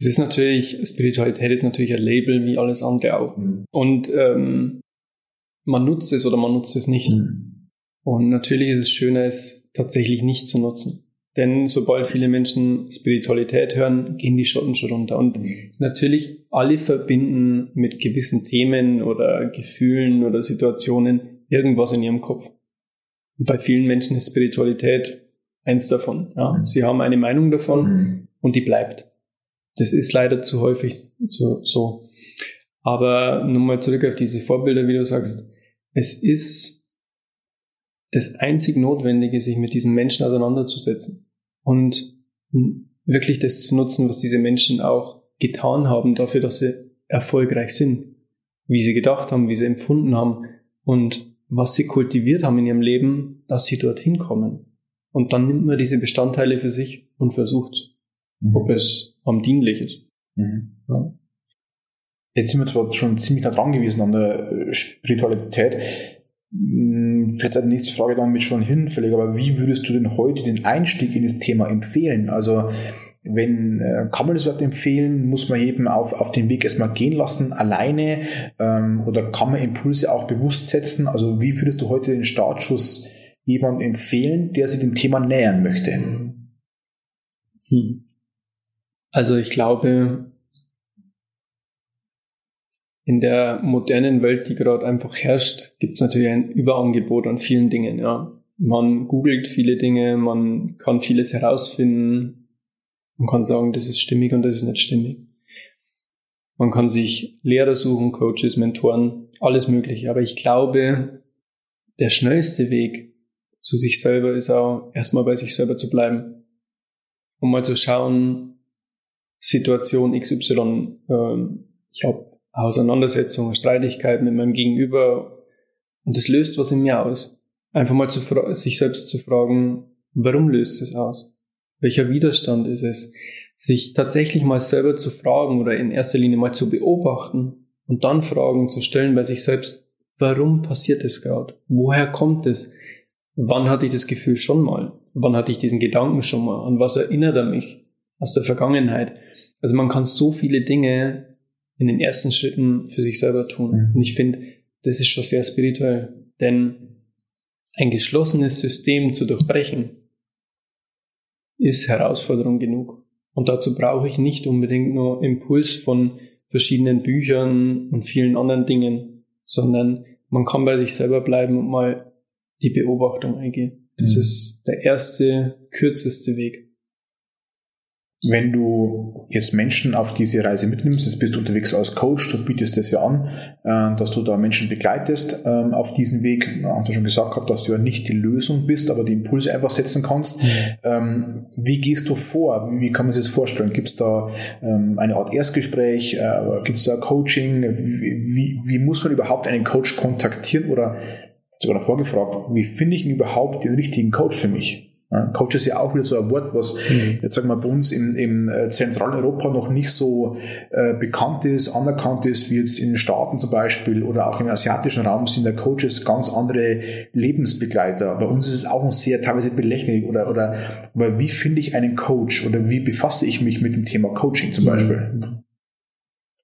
Es ist natürlich, Spiritualität ist natürlich ein Label wie alles andere auch. Mhm. Und ähm, man nutzt es oder man nutzt es nicht. Mhm. Und natürlich ist es schöner, es tatsächlich nicht zu nutzen. Denn sobald viele Menschen Spiritualität hören, gehen die Schotten schon runter. Und natürlich, alle verbinden mit gewissen Themen oder Gefühlen oder Situationen irgendwas in ihrem Kopf. Und bei vielen Menschen ist Spiritualität eins davon. Ja? Mhm. Sie haben eine Meinung davon mhm. und die bleibt. Das ist leider zu häufig so. so. Aber nochmal zurück auf diese Vorbilder, wie du sagst. Es ist das einzig Notwendige, sich mit diesen Menschen auseinanderzusetzen. und wirklich das zu nutzen, was diese Menschen auch getan haben, dafür, dass sie erfolgreich sind, wie sie gedacht haben, wie sie empfunden haben und was sie kultiviert haben in ihrem Leben, dass sie dorthin kommen. Und dann nimmt man diese Bestandteile für sich und versucht, mhm. ob es am dienlich ist. Mhm. Ja. Jetzt sind wir zwar schon ziemlich nah dran gewesen an der Spiritualität. Hm, vielleicht die nächste Frage damit schon hinfällig, aber wie würdest du denn heute den Einstieg in das Thema empfehlen? Also wenn äh, kann man das überhaupt empfehlen? Muss man eben auf, auf den Weg erstmal gehen lassen, alleine? Ähm, oder kann man Impulse auch bewusst setzen? Also wie würdest du heute den Startschuss jemand empfehlen, der sich dem Thema nähern möchte? Hm. Also ich glaube, in der modernen Welt, die gerade einfach herrscht, gibt es natürlich ein Überangebot an vielen Dingen. Ja. Man googelt viele Dinge, man kann vieles herausfinden, man kann sagen, das ist stimmig und das ist nicht stimmig. Man kann sich Lehrer suchen, Coaches, Mentoren, alles mögliche. Aber ich glaube, der schnellste Weg zu sich selber ist auch erstmal bei sich selber zu bleiben. Um mal zu schauen, Situation XY, ähm, ich habe Auseinandersetzung, Streitigkeit mit meinem Gegenüber und das löst was in mir aus. Einfach mal zu sich selbst zu fragen, warum löst es aus? Welcher Widerstand ist es? Sich tatsächlich mal selber zu fragen oder in erster Linie mal zu beobachten und dann Fragen zu stellen bei sich selbst, warum passiert es gerade? Woher kommt es? Wann hatte ich das Gefühl schon mal? Wann hatte ich diesen Gedanken schon mal? An was erinnert er mich aus der Vergangenheit? Also man kann so viele Dinge in den ersten Schritten für sich selber tun. Mhm. Und ich finde, das ist schon sehr spirituell. Denn ein geschlossenes System zu durchbrechen, ist Herausforderung genug. Und dazu brauche ich nicht unbedingt nur Impuls von verschiedenen Büchern und vielen anderen Dingen, sondern man kann bei sich selber bleiben und mal die Beobachtung eingehen. Das mhm. ist der erste, kürzeste Weg. Wenn du jetzt Menschen auf diese Reise mitnimmst, jetzt bist du unterwegs als Coach, du bietest das ja an, äh, dass du da Menschen begleitest ähm, auf diesen Weg. Du hast ja schon gesagt gehabt, dass du ja nicht die Lösung bist, aber die Impulse einfach setzen kannst. Mhm. Ähm, wie gehst du vor? Wie kann man sich das vorstellen? Gibt es da ähm, eine Art Erstgespräch? Äh, Gibt es da Coaching? Wie, wie muss man überhaupt einen Coach kontaktieren? Oder sogar davor gefragt, wie finde ich denn überhaupt den richtigen Coach für mich? Coach ist ja auch wieder so ein Wort, was mhm. jetzt sagen wir bei uns im, im äh, Zentraleuropa noch nicht so äh, bekannt ist, anerkannt ist, wie jetzt in den Staaten zum Beispiel oder auch im asiatischen Raum sind der Coaches ganz andere Lebensbegleiter. Bei uns ist es auch noch sehr teilweise belächelig oder, oder aber wie finde ich einen Coach oder wie befasse ich mich mit dem Thema Coaching zum mhm. Beispiel?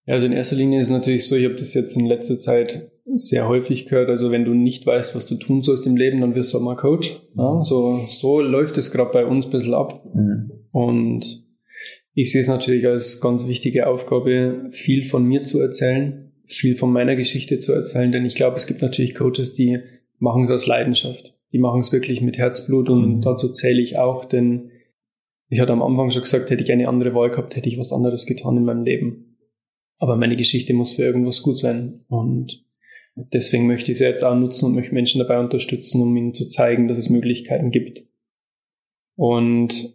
Ja, also in erster Linie ist es natürlich so, ich habe das jetzt in letzter Zeit sehr häufig gehört, also wenn du nicht weißt, was du tun sollst im Leben, dann wirst du auch mal Coach. Ja, so, so läuft es gerade bei uns ein bisschen ab. Mhm. Und ich sehe es natürlich als ganz wichtige Aufgabe, viel von mir zu erzählen, viel von meiner Geschichte zu erzählen, denn ich glaube, es gibt natürlich Coaches, die machen es aus Leidenschaft. Die machen es wirklich mit Herzblut und mhm. dazu zähle ich auch, denn ich hatte am Anfang schon gesagt, hätte ich eine andere Wahl gehabt, hätte ich was anderes getan in meinem Leben. Aber meine Geschichte muss für irgendwas gut sein. Und Deswegen möchte ich sie jetzt auch nutzen und möchte Menschen dabei unterstützen, um ihnen zu zeigen, dass es Möglichkeiten gibt. Und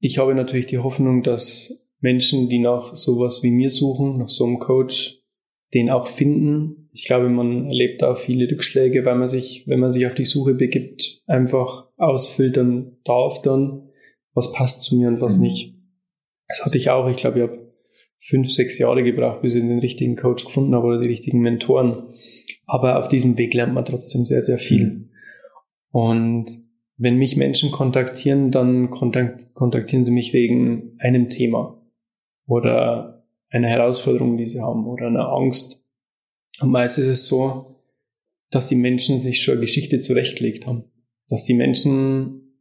ich habe natürlich die Hoffnung, dass Menschen, die nach sowas wie mir suchen, nach so einem Coach, den auch finden. Ich glaube, man erlebt da viele Rückschläge, weil man sich, wenn man sich auf die Suche begibt, einfach ausfiltern darf dann, was passt zu mir und was mhm. nicht. Das hatte ich auch. Ich glaube, ich habe fünf, sechs Jahre gebraucht, bis ich den richtigen Coach gefunden habe oder die richtigen Mentoren. Aber auf diesem Weg lernt man trotzdem sehr, sehr viel. Und wenn mich Menschen kontaktieren, dann kontaktieren sie mich wegen einem Thema oder einer Herausforderung, die sie haben oder einer Angst. Und meist ist es so, dass die Menschen sich schon Geschichte zurechtgelegt haben. Dass die Menschen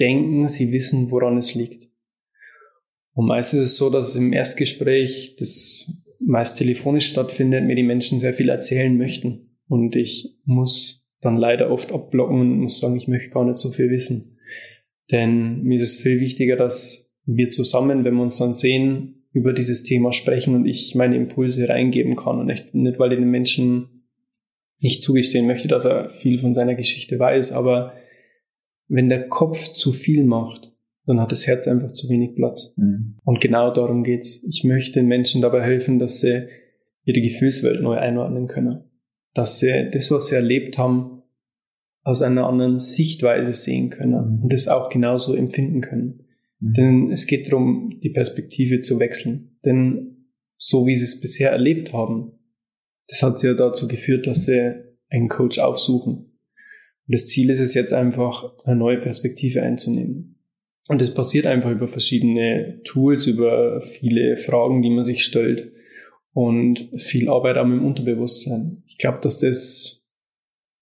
denken, sie wissen, woran es liegt. Und meist ist es so, dass im Erstgespräch, das meist telefonisch stattfindet, mir die Menschen sehr viel erzählen möchten. Und ich muss dann leider oft abblocken und muss sagen, ich möchte gar nicht so viel wissen. Denn mir ist es viel wichtiger, dass wir zusammen, wenn wir uns dann sehen, über dieses Thema sprechen und ich meine Impulse reingeben kann. Und nicht, nicht weil ich den Menschen nicht zugestehen möchte, dass er viel von seiner Geschichte weiß, aber wenn der Kopf zu viel macht, dann hat das Herz einfach zu wenig Platz. Mhm. Und genau darum geht's. Ich möchte den Menschen dabei helfen, dass sie ihre Gefühlswelt neu einordnen können. Dass sie das, was sie erlebt haben, aus einer anderen Sichtweise sehen können mhm. und es auch genauso empfinden können. Mhm. Denn es geht darum, die Perspektive zu wechseln. Denn so wie sie es bisher erlebt haben, das hat sie ja dazu geführt, dass sie einen Coach aufsuchen. Und das Ziel ist es jetzt einfach, eine neue Perspektive einzunehmen. Und das passiert einfach über verschiedene Tools, über viele Fragen, die man sich stellt und viel Arbeit auch mit dem Unterbewusstsein. Ich glaube, dass das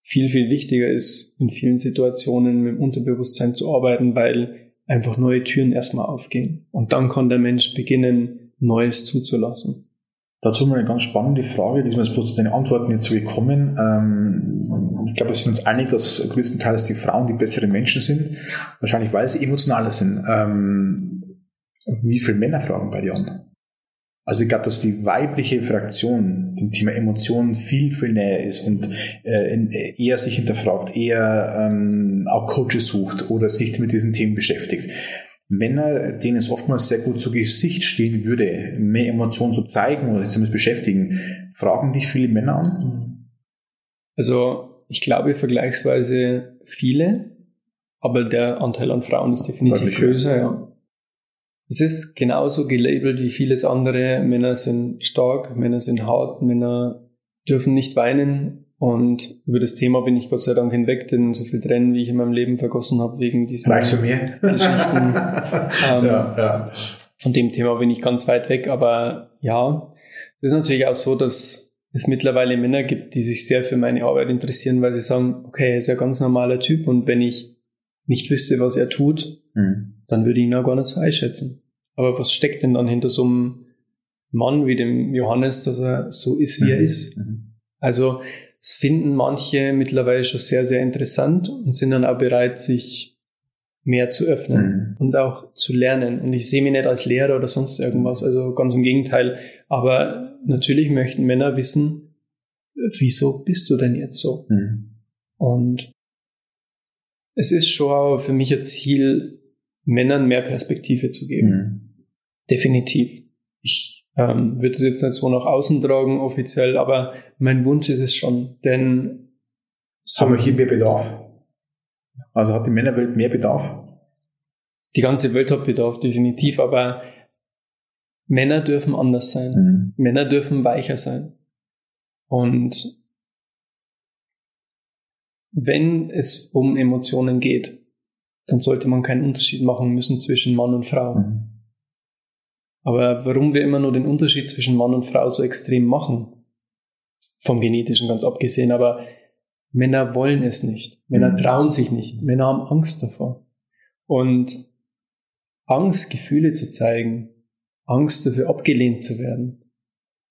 viel, viel wichtiger ist, in vielen Situationen mit dem Unterbewusstsein zu arbeiten, weil einfach neue Türen erstmal aufgehen. Und dann kann der Mensch beginnen, Neues zuzulassen. Dazu mal eine ganz spannende Frage, die ist mir bloß zu den Antworten jetzt so gekommen. Ähm, ich glaube, wir sind uns einig, dass größtenteils die Frauen die besseren Menschen sind. Wahrscheinlich, weil sie emotionaler sind. Ähm, wie viele Männer fragen bei dir an? Also ich glaube, dass die weibliche Fraktion dem Thema Emotionen viel, viel näher ist und äh, eher sich hinterfragt, eher ähm, auch Coaches sucht oder sich mit diesen Themen beschäftigt. Männer, denen es oftmals sehr gut zu Gesicht stehen würde, mehr Emotionen zu zeigen oder sich zumindest beschäftigen, fragen dich viele Männer an? Also ich glaube vergleichsweise viele, aber der Anteil an Frauen ist definitiv größer, ja. Es ist genauso gelabelt wie vieles andere. Männer sind stark, Männer sind hart, Männer dürfen nicht weinen, und über das Thema bin ich Gott sei Dank hinweg, denn so viel Tränen, wie ich in meinem Leben vergossen habe, wegen diesen Geschichten. ähm, ja, ja. Von dem Thema bin ich ganz weit weg. Aber ja, es ist natürlich auch so, dass es mittlerweile Männer gibt, die sich sehr für meine Arbeit interessieren, weil sie sagen, okay, er ist ein ganz normaler Typ und wenn ich nicht wüsste, was er tut, mhm. dann würde ich ihn auch gar nicht so einschätzen. Aber was steckt denn dann hinter so einem Mann wie dem Johannes, dass er so ist, wie mhm. er ist? Mhm. Also das finden manche mittlerweile schon sehr, sehr interessant und sind dann auch bereit, sich mehr zu öffnen mhm. und auch zu lernen. Und ich sehe mich nicht als Lehrer oder sonst irgendwas, also ganz im Gegenteil. Aber natürlich möchten Männer wissen, wieso bist du denn jetzt so? Mhm. Und es ist schon auch für mich ein Ziel, Männern mehr Perspektive zu geben. Mhm. Definitiv. Ich ähm, würde es jetzt nicht so nach außen tragen offiziell, aber mein Wunsch ist es schon, denn so haben wir hier mehr Bedarf. Also hat die Männerwelt mehr Bedarf? Die ganze Welt hat Bedarf, definitiv, aber Männer dürfen anders sein. Mhm. Männer dürfen weicher sein. Und wenn es um Emotionen geht, dann sollte man keinen Unterschied machen müssen zwischen Mann und Frau. Mhm. Aber warum wir immer nur den Unterschied zwischen Mann und Frau so extrem machen, vom genetischen ganz abgesehen, aber Männer wollen es nicht. Männer mhm. trauen sich nicht. Männer haben Angst davor. Und Angst, Gefühle zu zeigen, Angst dafür abgelehnt zu werden,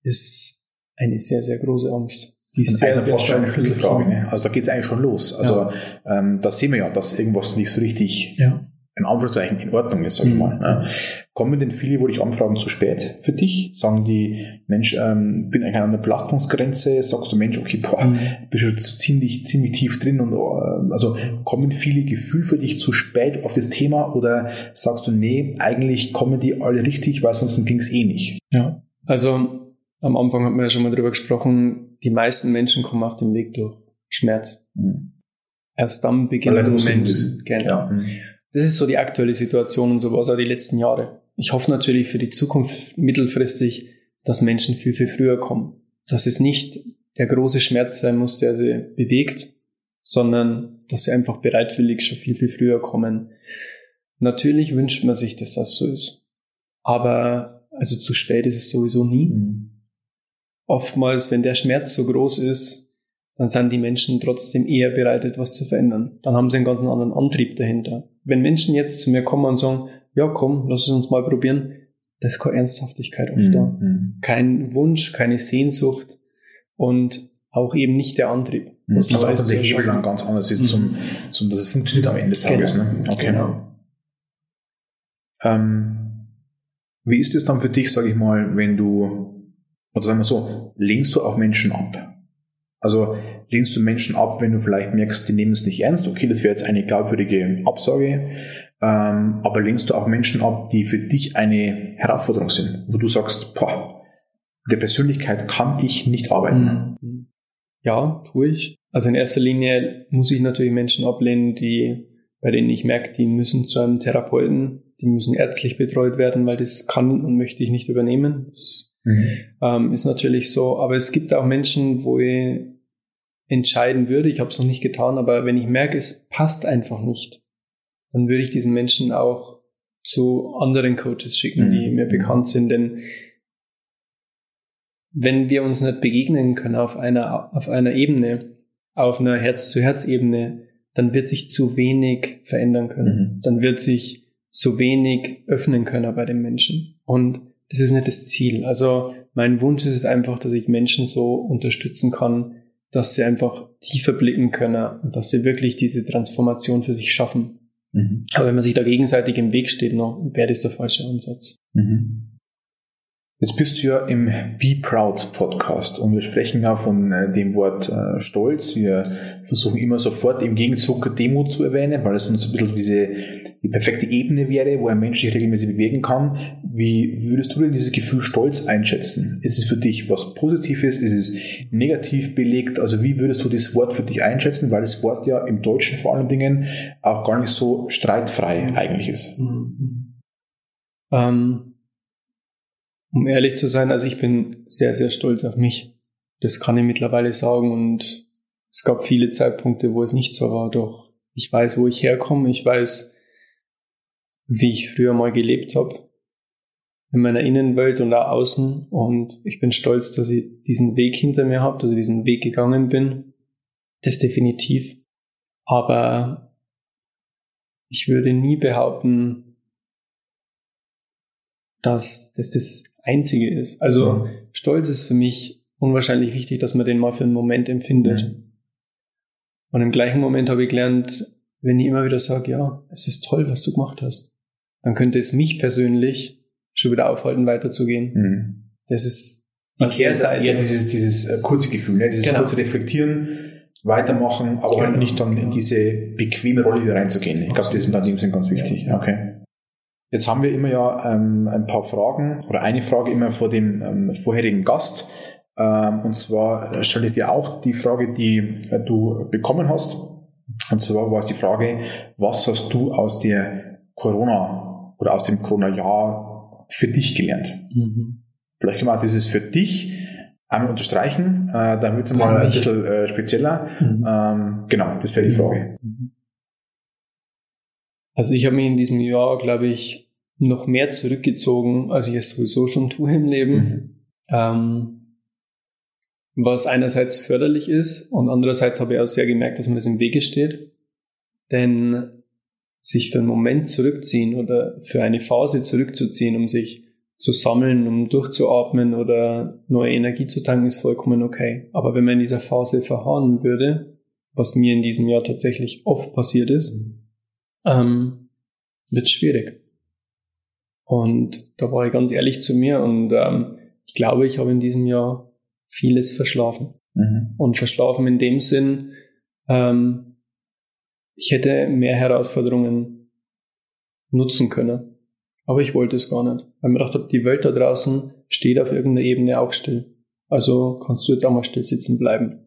ist eine sehr, sehr große Angst. Die ist sehr, sehr eine Schlüsselfrage. Ne? Also da geht es eigentlich schon los. Also ja. ähm, da sehen wir ja, dass irgendwas nicht so richtig ja in Anführungszeichen in Ordnung ist, sag ich mal. Ne? Kommen denn viele, wo dich anfragen, zu spät für dich? Sagen die, Mensch, ähm, bin eigentlich an der Belastungsgrenze, sagst du, Mensch, okay, boah, mhm. bist schon ziemlich, ziemlich tief drin und äh, also kommen viele Gefühle für dich zu spät auf das Thema oder sagst du, nee, eigentlich kommen die alle richtig, weil sonst ging es eh nicht? Ja, also am Anfang hat man ja schon mal drüber gesprochen, die meisten Menschen kommen auf den Weg durch Schmerz. Mhm. Erst dann beginnen die Menschen. Genau. Ja. Mhm. Das ist so die aktuelle Situation und sowas auch die letzten Jahre. Ich hoffe natürlich für die Zukunft mittelfristig, dass Menschen viel, viel früher kommen. Dass es nicht der große Schmerz sein muss, der sie bewegt, sondern dass sie einfach bereitwillig schon viel, viel früher kommen. Natürlich wünscht man sich, dass das so ist. Aber also zu spät ist es sowieso nie. Mhm. Oftmals, wenn der Schmerz so groß ist, dann sind die Menschen trotzdem eher bereit, etwas zu verändern. Dann haben sie einen ganz anderen Antrieb dahinter. Wenn Menschen jetzt zu mir kommen und sagen, ja komm, lass es uns mal probieren, da ist keine Ernsthaftigkeit oft mhm. da. Kein Wunsch, keine Sehnsucht und auch eben nicht der Antrieb. Mhm. Man weiß, dass der Hebel dann ganz anders ist, mhm. zum, zum, dass es funktioniert am Ende des Tages. Genau. Ne? Okay. Genau. Ähm, wie ist es dann für dich, sage ich mal, wenn du, oder sagen wir so, lehnst du auch Menschen ab? Also lehnst du Menschen ab, wenn du vielleicht merkst, die nehmen es nicht ernst, okay, das wäre jetzt eine glaubwürdige Absage, ähm, aber lehnst du auch Menschen ab, die für dich eine Herausforderung sind, wo du sagst, boah, der Persönlichkeit kann ich nicht arbeiten. Mhm. Ja, tue ich. Also in erster Linie muss ich natürlich Menschen ablehnen, die, bei denen ich merke, die müssen zu einem Therapeuten, die müssen ärztlich betreut werden, weil das kann und möchte ich nicht übernehmen. Das mhm. ähm, ist natürlich so. Aber es gibt auch Menschen, wo ich entscheiden würde, ich habe es noch nicht getan, aber wenn ich merke, es passt einfach nicht, dann würde ich diesen Menschen auch zu anderen Coaches schicken, die mhm. mir bekannt sind. Denn wenn wir uns nicht begegnen können auf einer, auf einer Ebene, auf einer Herz-zu-Herz-Ebene, dann wird sich zu wenig verändern können. Mhm. Dann wird sich zu wenig öffnen können bei den Menschen. Und das ist nicht das Ziel. Also mein Wunsch ist es einfach, dass ich Menschen so unterstützen kann, dass sie einfach tiefer blicken können und dass sie wirklich diese Transformation für sich schaffen. Mhm. Aber wenn man sich da gegenseitig im Weg steht, noch, wäre das der falsche Ansatz. Mhm. Jetzt bist du ja im Be Proud Podcast und wir sprechen ja von äh, dem Wort äh, Stolz. Wir versuchen immer sofort im Gegenzug Demut zu erwähnen, weil es uns ein bisschen diese die perfekte Ebene wäre, wo ein Mensch sich regelmäßig bewegen kann. Wie würdest du denn dieses Gefühl Stolz einschätzen? Ist es für dich was Positives? Ist es negativ belegt? Also wie würdest du das Wort für dich einschätzen? Weil das Wort ja im Deutschen vor allen Dingen auch gar nicht so streitfrei eigentlich ist. Mhm. Ähm um ehrlich zu sein, also ich bin sehr, sehr stolz auf mich. Das kann ich mittlerweile sagen und es gab viele Zeitpunkte, wo es nicht so war, doch ich weiß, wo ich herkomme, ich weiß, wie ich früher mal gelebt habe, in meiner Innenwelt und auch außen und ich bin stolz, dass ich diesen Weg hinter mir habe, dass ich diesen Weg gegangen bin. Das definitiv. Aber ich würde nie behaupten, dass, dass das Einzige ist. Also mhm. Stolz ist für mich unwahrscheinlich wichtig, dass man den mal für einen Moment empfindet. Mhm. Und im gleichen Moment habe ich gelernt, wenn ich immer wieder sage, ja, es ist toll, was du gemacht hast, dann könnte es mich persönlich schon wieder aufhalten, weiterzugehen. Mhm. Das ist die Kehrseite. Ja, dieses, dieses äh, kurze Gefühl, ne? dieses genau. kurze Reflektieren, weitermachen, aber genau. halt nicht dann in diese bequeme Rolle wieder reinzugehen. Ich glaube, das ist in dem Sinn ganz wichtig. Ja. Okay. Jetzt haben wir immer ja ähm, ein paar Fragen oder eine Frage immer vor dem ähm, vorherigen Gast. Ähm, und zwar stelle ich dir auch die Frage, die äh, du bekommen hast. Und zwar war es die Frage, was hast du aus der Corona oder aus dem Corona-Jahr für dich gelernt? Mhm. Vielleicht können wir dieses für dich einmal unterstreichen, äh, dann wird es mal ein bisschen äh, spezieller. Mhm. Ähm, genau, das wäre die Frage. Mhm. Also ich habe mich in diesem Jahr, glaube ich, noch mehr zurückgezogen, als ich es sowieso schon tue im Leben. Mhm. Ähm, was einerseits förderlich ist und andererseits habe ich auch sehr gemerkt, dass mir das im Wege steht. Denn sich für einen Moment zurückziehen oder für eine Phase zurückzuziehen, um sich zu sammeln, um durchzuatmen oder neue Energie zu tanken, ist vollkommen okay. Aber wenn man in dieser Phase verharren würde, was mir in diesem Jahr tatsächlich oft passiert ist, mhm ähm, wird schwierig. Und da war ich ganz ehrlich zu mir und ähm, ich glaube, ich habe in diesem Jahr vieles verschlafen. Mhm. Und verschlafen in dem Sinn, ähm, ich hätte mehr Herausforderungen nutzen können. Aber ich wollte es gar nicht. Weil mir gedacht habe, die Welt da draußen steht auf irgendeiner Ebene auch still. Also kannst du jetzt auch mal still sitzen bleiben.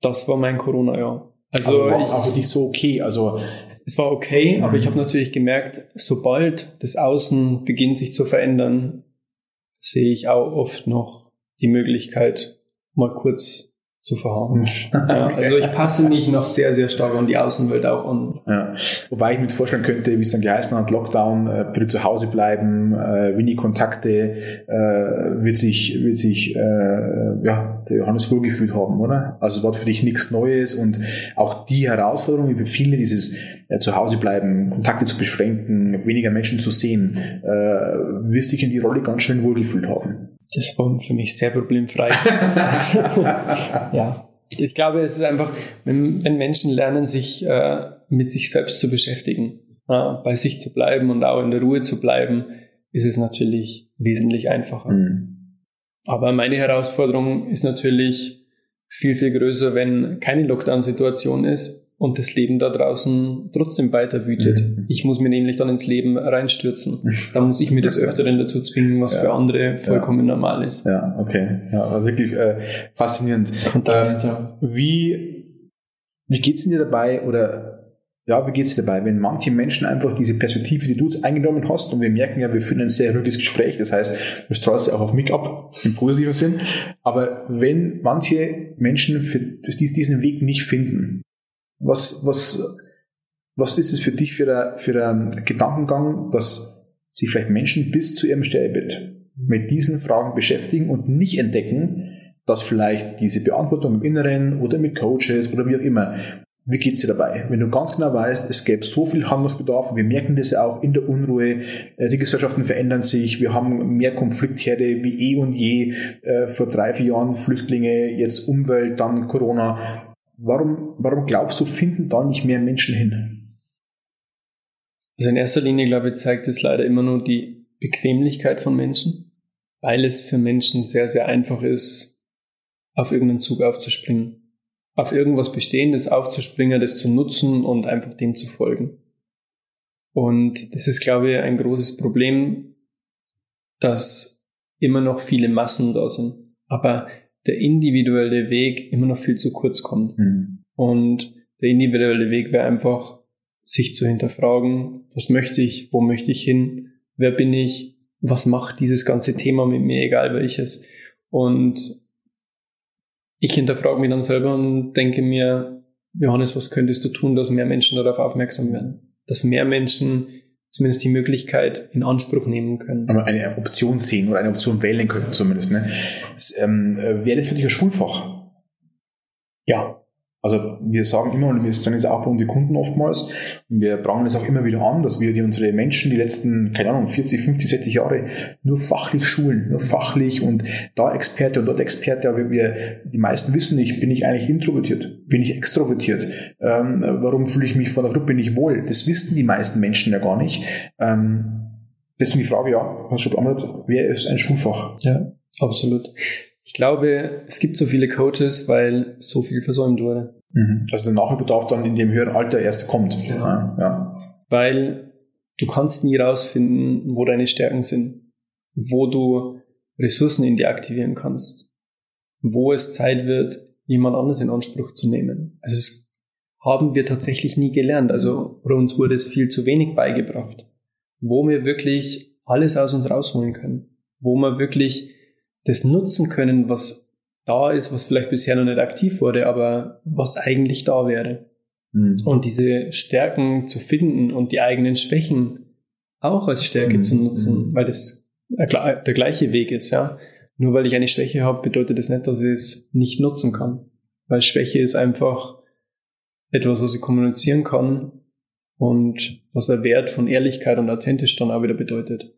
Das war mein Corona-Jahr. Also, also war auch für dich so okay. Also es war okay, mhm. aber ich habe natürlich gemerkt, sobald das Außen beginnt sich zu verändern, sehe ich auch oft noch die Möglichkeit, mal kurz zu verharren. ja, also ich passe mich noch sehr, sehr stark an die Außenwelt auch an. Ja. Wobei ich mir jetzt vorstellen könnte, wie es dann geheißen hat, Lockdown, äh, bitte zu Hause bleiben, äh, wenig Kontakte, äh, wird sich, wird sich äh, ja, der Johannes wohlgefühlt haben, oder? Also es war für dich nichts Neues und auch die Herausforderung, wie für viele, dieses äh, zu Hause bleiben, Kontakte zu beschränken, weniger Menschen zu sehen, äh, wirst dich in die Rolle ganz schön wohlgefühlt haben. Das war für mich sehr problemfrei. ja. Ich glaube, es ist einfach, wenn, wenn Menschen lernen, sich äh, mit sich selbst zu beschäftigen, äh, bei sich zu bleiben und auch in der Ruhe zu bleiben, ist es natürlich wesentlich einfacher. Mhm. Aber meine Herausforderung ist natürlich viel, viel größer, wenn keine Lockdown-Situation ist und das Leben da draußen trotzdem weiter wütet. Mhm. Ich muss mir nämlich dann ins Leben reinstürzen. Da muss ich mir das Öfteren dazu zwingen, was ja. für andere vollkommen ja. normal ist. Ja, okay. Ja, wirklich äh, faszinierend. Kontrast, ähm, ja. Wie, wie geht's dir dabei oder ja, wie geht's dir dabei, wenn manche Menschen einfach diese Perspektive, die du jetzt eingenommen hast, und wir merken ja, wir führen ein sehr ruhiges Gespräch, das heißt, du strahlst ja auch auf mich ab, im positiven Sinn, aber wenn manche Menschen für diesen Weg nicht finden, was, was, was ist es für dich für ein, für ein Gedankengang, dass sich vielleicht Menschen bis zu ihrem Sterbebett mit diesen Fragen beschäftigen und nicht entdecken, dass vielleicht diese Beantwortung im Inneren oder mit Coaches oder wie auch immer, wie geht's dir dabei? Wenn du ganz genau weißt, es gäbe so viel Handlungsbedarf, wir merken das ja auch in der Unruhe, äh, die Gesellschaften verändern sich, wir haben mehr Konfliktherde wie eh und je, äh, vor drei, vier Jahren Flüchtlinge, jetzt Umwelt, dann Corona. Warum, warum glaubst du, finden da nicht mehr Menschen hin? Also in erster Linie, glaube ich, zeigt es leider immer nur die Bequemlichkeit von Menschen, weil es für Menschen sehr, sehr einfach ist, auf irgendeinen Zug aufzuspringen, auf irgendwas Bestehendes aufzuspringen, das zu nutzen und einfach dem zu folgen. Und das ist, glaube ich, ein großes Problem, dass immer noch viele Massen da sind. Aber der individuelle Weg immer noch viel zu kurz kommt. Mhm. Und der individuelle Weg wäre einfach, sich zu hinterfragen, was möchte ich, wo möchte ich hin, wer bin ich, was macht dieses ganze Thema mit mir, egal welches. Und ich hinterfrage mich dann selber und denke mir, Johannes, was könntest du tun, dass mehr Menschen darauf aufmerksam werden? Dass mehr Menschen zumindest die Möglichkeit in Anspruch nehmen können. Aber eine Option sehen oder eine Option wählen können zumindest. Ne? Das, ähm, äh, wäre das für dich ein Schulfach? Ja. Also wir sagen immer, und wir sagen es auch bei unseren Kunden oftmals, und wir bringen es auch immer wieder an, dass wir die unsere Menschen die letzten, keine Ahnung, 40, 50, 60 Jahre nur fachlich schulen, nur fachlich und da Experte und dort Experte, aber wir, die meisten wissen nicht, bin ich eigentlich introvertiert, bin ich extrovertiert, ähm, warum fühle ich mich von der Gruppe nicht wohl? Das wissen die meisten Menschen ja gar nicht. Ähm, deswegen die Frage, ja, hast du schon beantwortet, wer ist ein Schulfach? Ja, absolut. Ich glaube, es gibt so viele Coaches, weil so viel versäumt wurde. Mhm. Also der Nachholbedarf dann in dem höheren Alter erst kommt. Genau. Ja. Weil du kannst nie rausfinden, wo deine Stärken sind, wo du Ressourcen in dir aktivieren kannst, wo es Zeit wird, jemand anders in Anspruch zu nehmen. Also das haben wir tatsächlich nie gelernt. Also oder uns wurde es viel zu wenig beigebracht, wo wir wirklich alles aus uns rausholen können, wo wir wirklich das nutzen können, was da ist, was vielleicht bisher noch nicht aktiv wurde, aber was eigentlich da wäre. Mhm. Und diese Stärken zu finden und die eigenen Schwächen auch als Stärke mhm. zu nutzen, mhm. weil das der gleiche Weg ist, ja. Nur weil ich eine Schwäche habe, bedeutet das nicht, dass ich es nicht nutzen kann. Weil Schwäche ist einfach etwas, was ich kommunizieren kann und was der Wert von Ehrlichkeit und authentisch dann auch wieder bedeutet.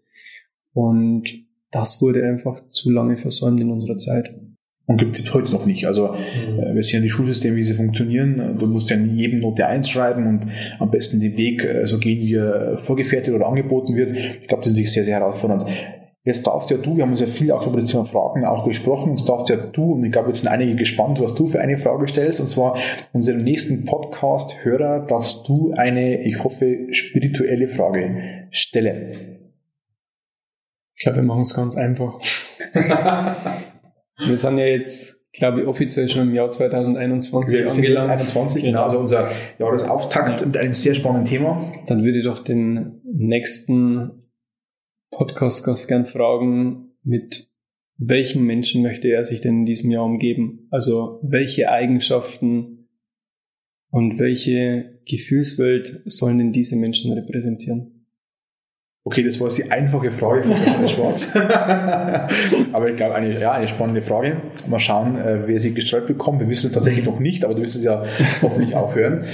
Und das wurde einfach zu lange versäumt in unserer Zeit. Und gibt es heute noch nicht. Also mhm. Äh, wir sehen die Schulsysteme, wie sie funktionieren. Du musst ja in jedem Note 1 schreiben und am besten den Weg äh, so gehen, wie er vorgefertigt oder angeboten wird. Ich glaube, das ist natürlich sehr, sehr herausfordernd. Jetzt darfst ja du, wir haben uns ja viel auch über das Thema Fragen auch gesprochen, jetzt darfst ja du, und ich glaube, jetzt sind einige gespannt, was du für eine Frage stellst, und zwar unserem nächsten Podcast-Hörer darfst du eine, ich hoffe, spirituelle Frage stellen. Ich glaube, wir machen es ganz einfach. wir sind ja jetzt, glaube ich, offiziell schon im Jahr 2021 wir sind angelangt. Jetzt 21, genau. also unser Jahresauftakt ja. mit einem sehr spannenden Thema. Dann würde ich doch den nächsten Podcast-Gast gern fragen, mit welchen Menschen möchte er sich denn in diesem Jahr umgeben? Also welche Eigenschaften und welche Gefühlswelt sollen denn diese Menschen repräsentieren? Okay, das war die einfache Frage von Johannes Schwarz. aber ich glaube, eine, ja, eine spannende Frage. Mal schauen, äh, wer sie gestellt bekommt. Wir wissen es tatsächlich noch nicht, aber du wirst es ja hoffentlich auch hören.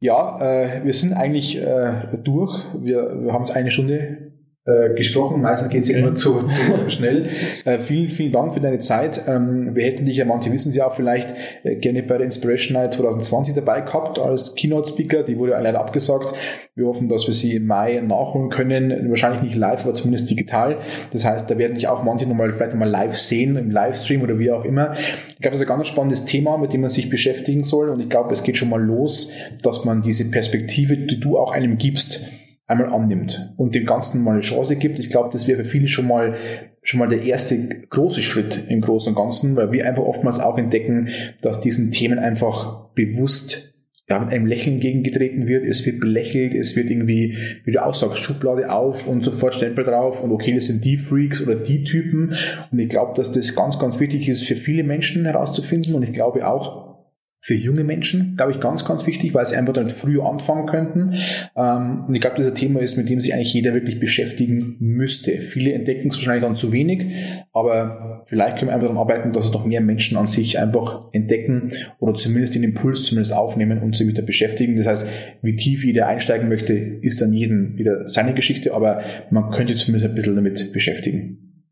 Ja, äh, wir sind eigentlich äh, durch. Wir, wir haben es eine Stunde äh, gesprochen. Meistens geht es ja immer zu, zu schnell. Äh, vielen, vielen Dank für deine Zeit. Ähm, wir hätten dich ja, manche wissen Sie auch vielleicht, äh, gerne bei der Inspiration Night 2020 dabei gehabt als Keynote-Speaker. Die wurde leider abgesagt. Wir hoffen, dass wir sie im Mai nachholen können. Wahrscheinlich nicht live, aber zumindest digital. Das heißt, da werden sich auch manche nochmal vielleicht nochmal live sehen, im Livestream oder wie auch immer. Ich glaube, das ist ein ganz spannendes Thema, mit dem man sich beschäftigen soll. Und ich glaube, es geht schon mal los, dass man diese Perspektive, die du auch einem gibst, einmal annimmt und dem Ganzen mal eine Chance gibt. Ich glaube, das wäre für viele schon mal schon mal der erste große Schritt im Großen und Ganzen, weil wir einfach oftmals auch entdecken, dass diesen Themen einfach bewusst ja, mit einem Lächeln gegengetreten wird, es wird belächelt, es wird irgendwie, wie du auch sagst, Schublade auf und sofort Stempel drauf und okay, das sind die Freaks oder die Typen. Und ich glaube, dass das ganz, ganz wichtig ist für viele Menschen herauszufinden und ich glaube auch, für junge Menschen, glaube ich, ganz, ganz wichtig, weil sie einfach damit früher anfangen könnten. Ähm, und ich glaube, ein Thema ist, mit dem sich eigentlich jeder wirklich beschäftigen müsste. Viele entdecken es wahrscheinlich dann zu wenig, aber vielleicht können wir einfach daran arbeiten, dass es noch mehr Menschen an sich einfach entdecken oder zumindest den Impuls zumindest aufnehmen und sich wieder beschäftigen. Das heißt, wie tief jeder einsteigen möchte, ist dann jedem wieder seine Geschichte, aber man könnte zumindest ein bisschen damit beschäftigen.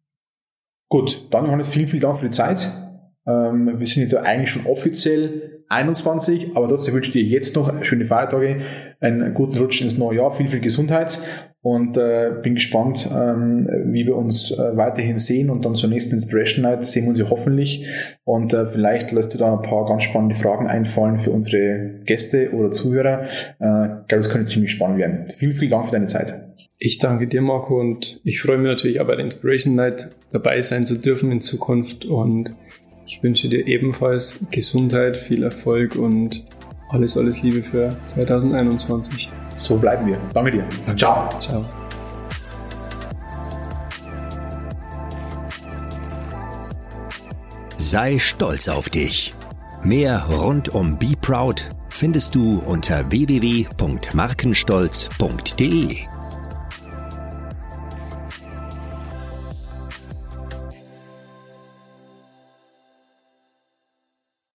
Gut, dann Johannes, vielen, vielen Dank für die Zeit. Ähm, wir sind jetzt eigentlich schon offiziell 21, aber trotzdem wünsche ich dir jetzt noch schöne Feiertage, einen guten Rutsch ins neue Jahr, viel, viel Gesundheit und äh, bin gespannt, ähm, wie wir uns äh, weiterhin sehen und dann zur nächsten Inspiration Night sehen wir uns ja hoffentlich und äh, vielleicht lässt du da ein paar ganz spannende Fragen einfallen für unsere Gäste oder Zuhörer. Äh, ich glaube, das könnte ziemlich spannend werden. Vielen, vielen Dank für deine Zeit. Ich danke dir, Marco, und ich freue mich natürlich auch bei der Inspiration Night dabei sein zu dürfen in Zukunft und ich wünsche dir ebenfalls Gesundheit, viel Erfolg und alles, alles Liebe für 2021. So bleiben wir. Danke dir. Ciao. Ciao. Sei stolz auf dich. Mehr rund um Be Proud findest du unter www.markenstolz.de.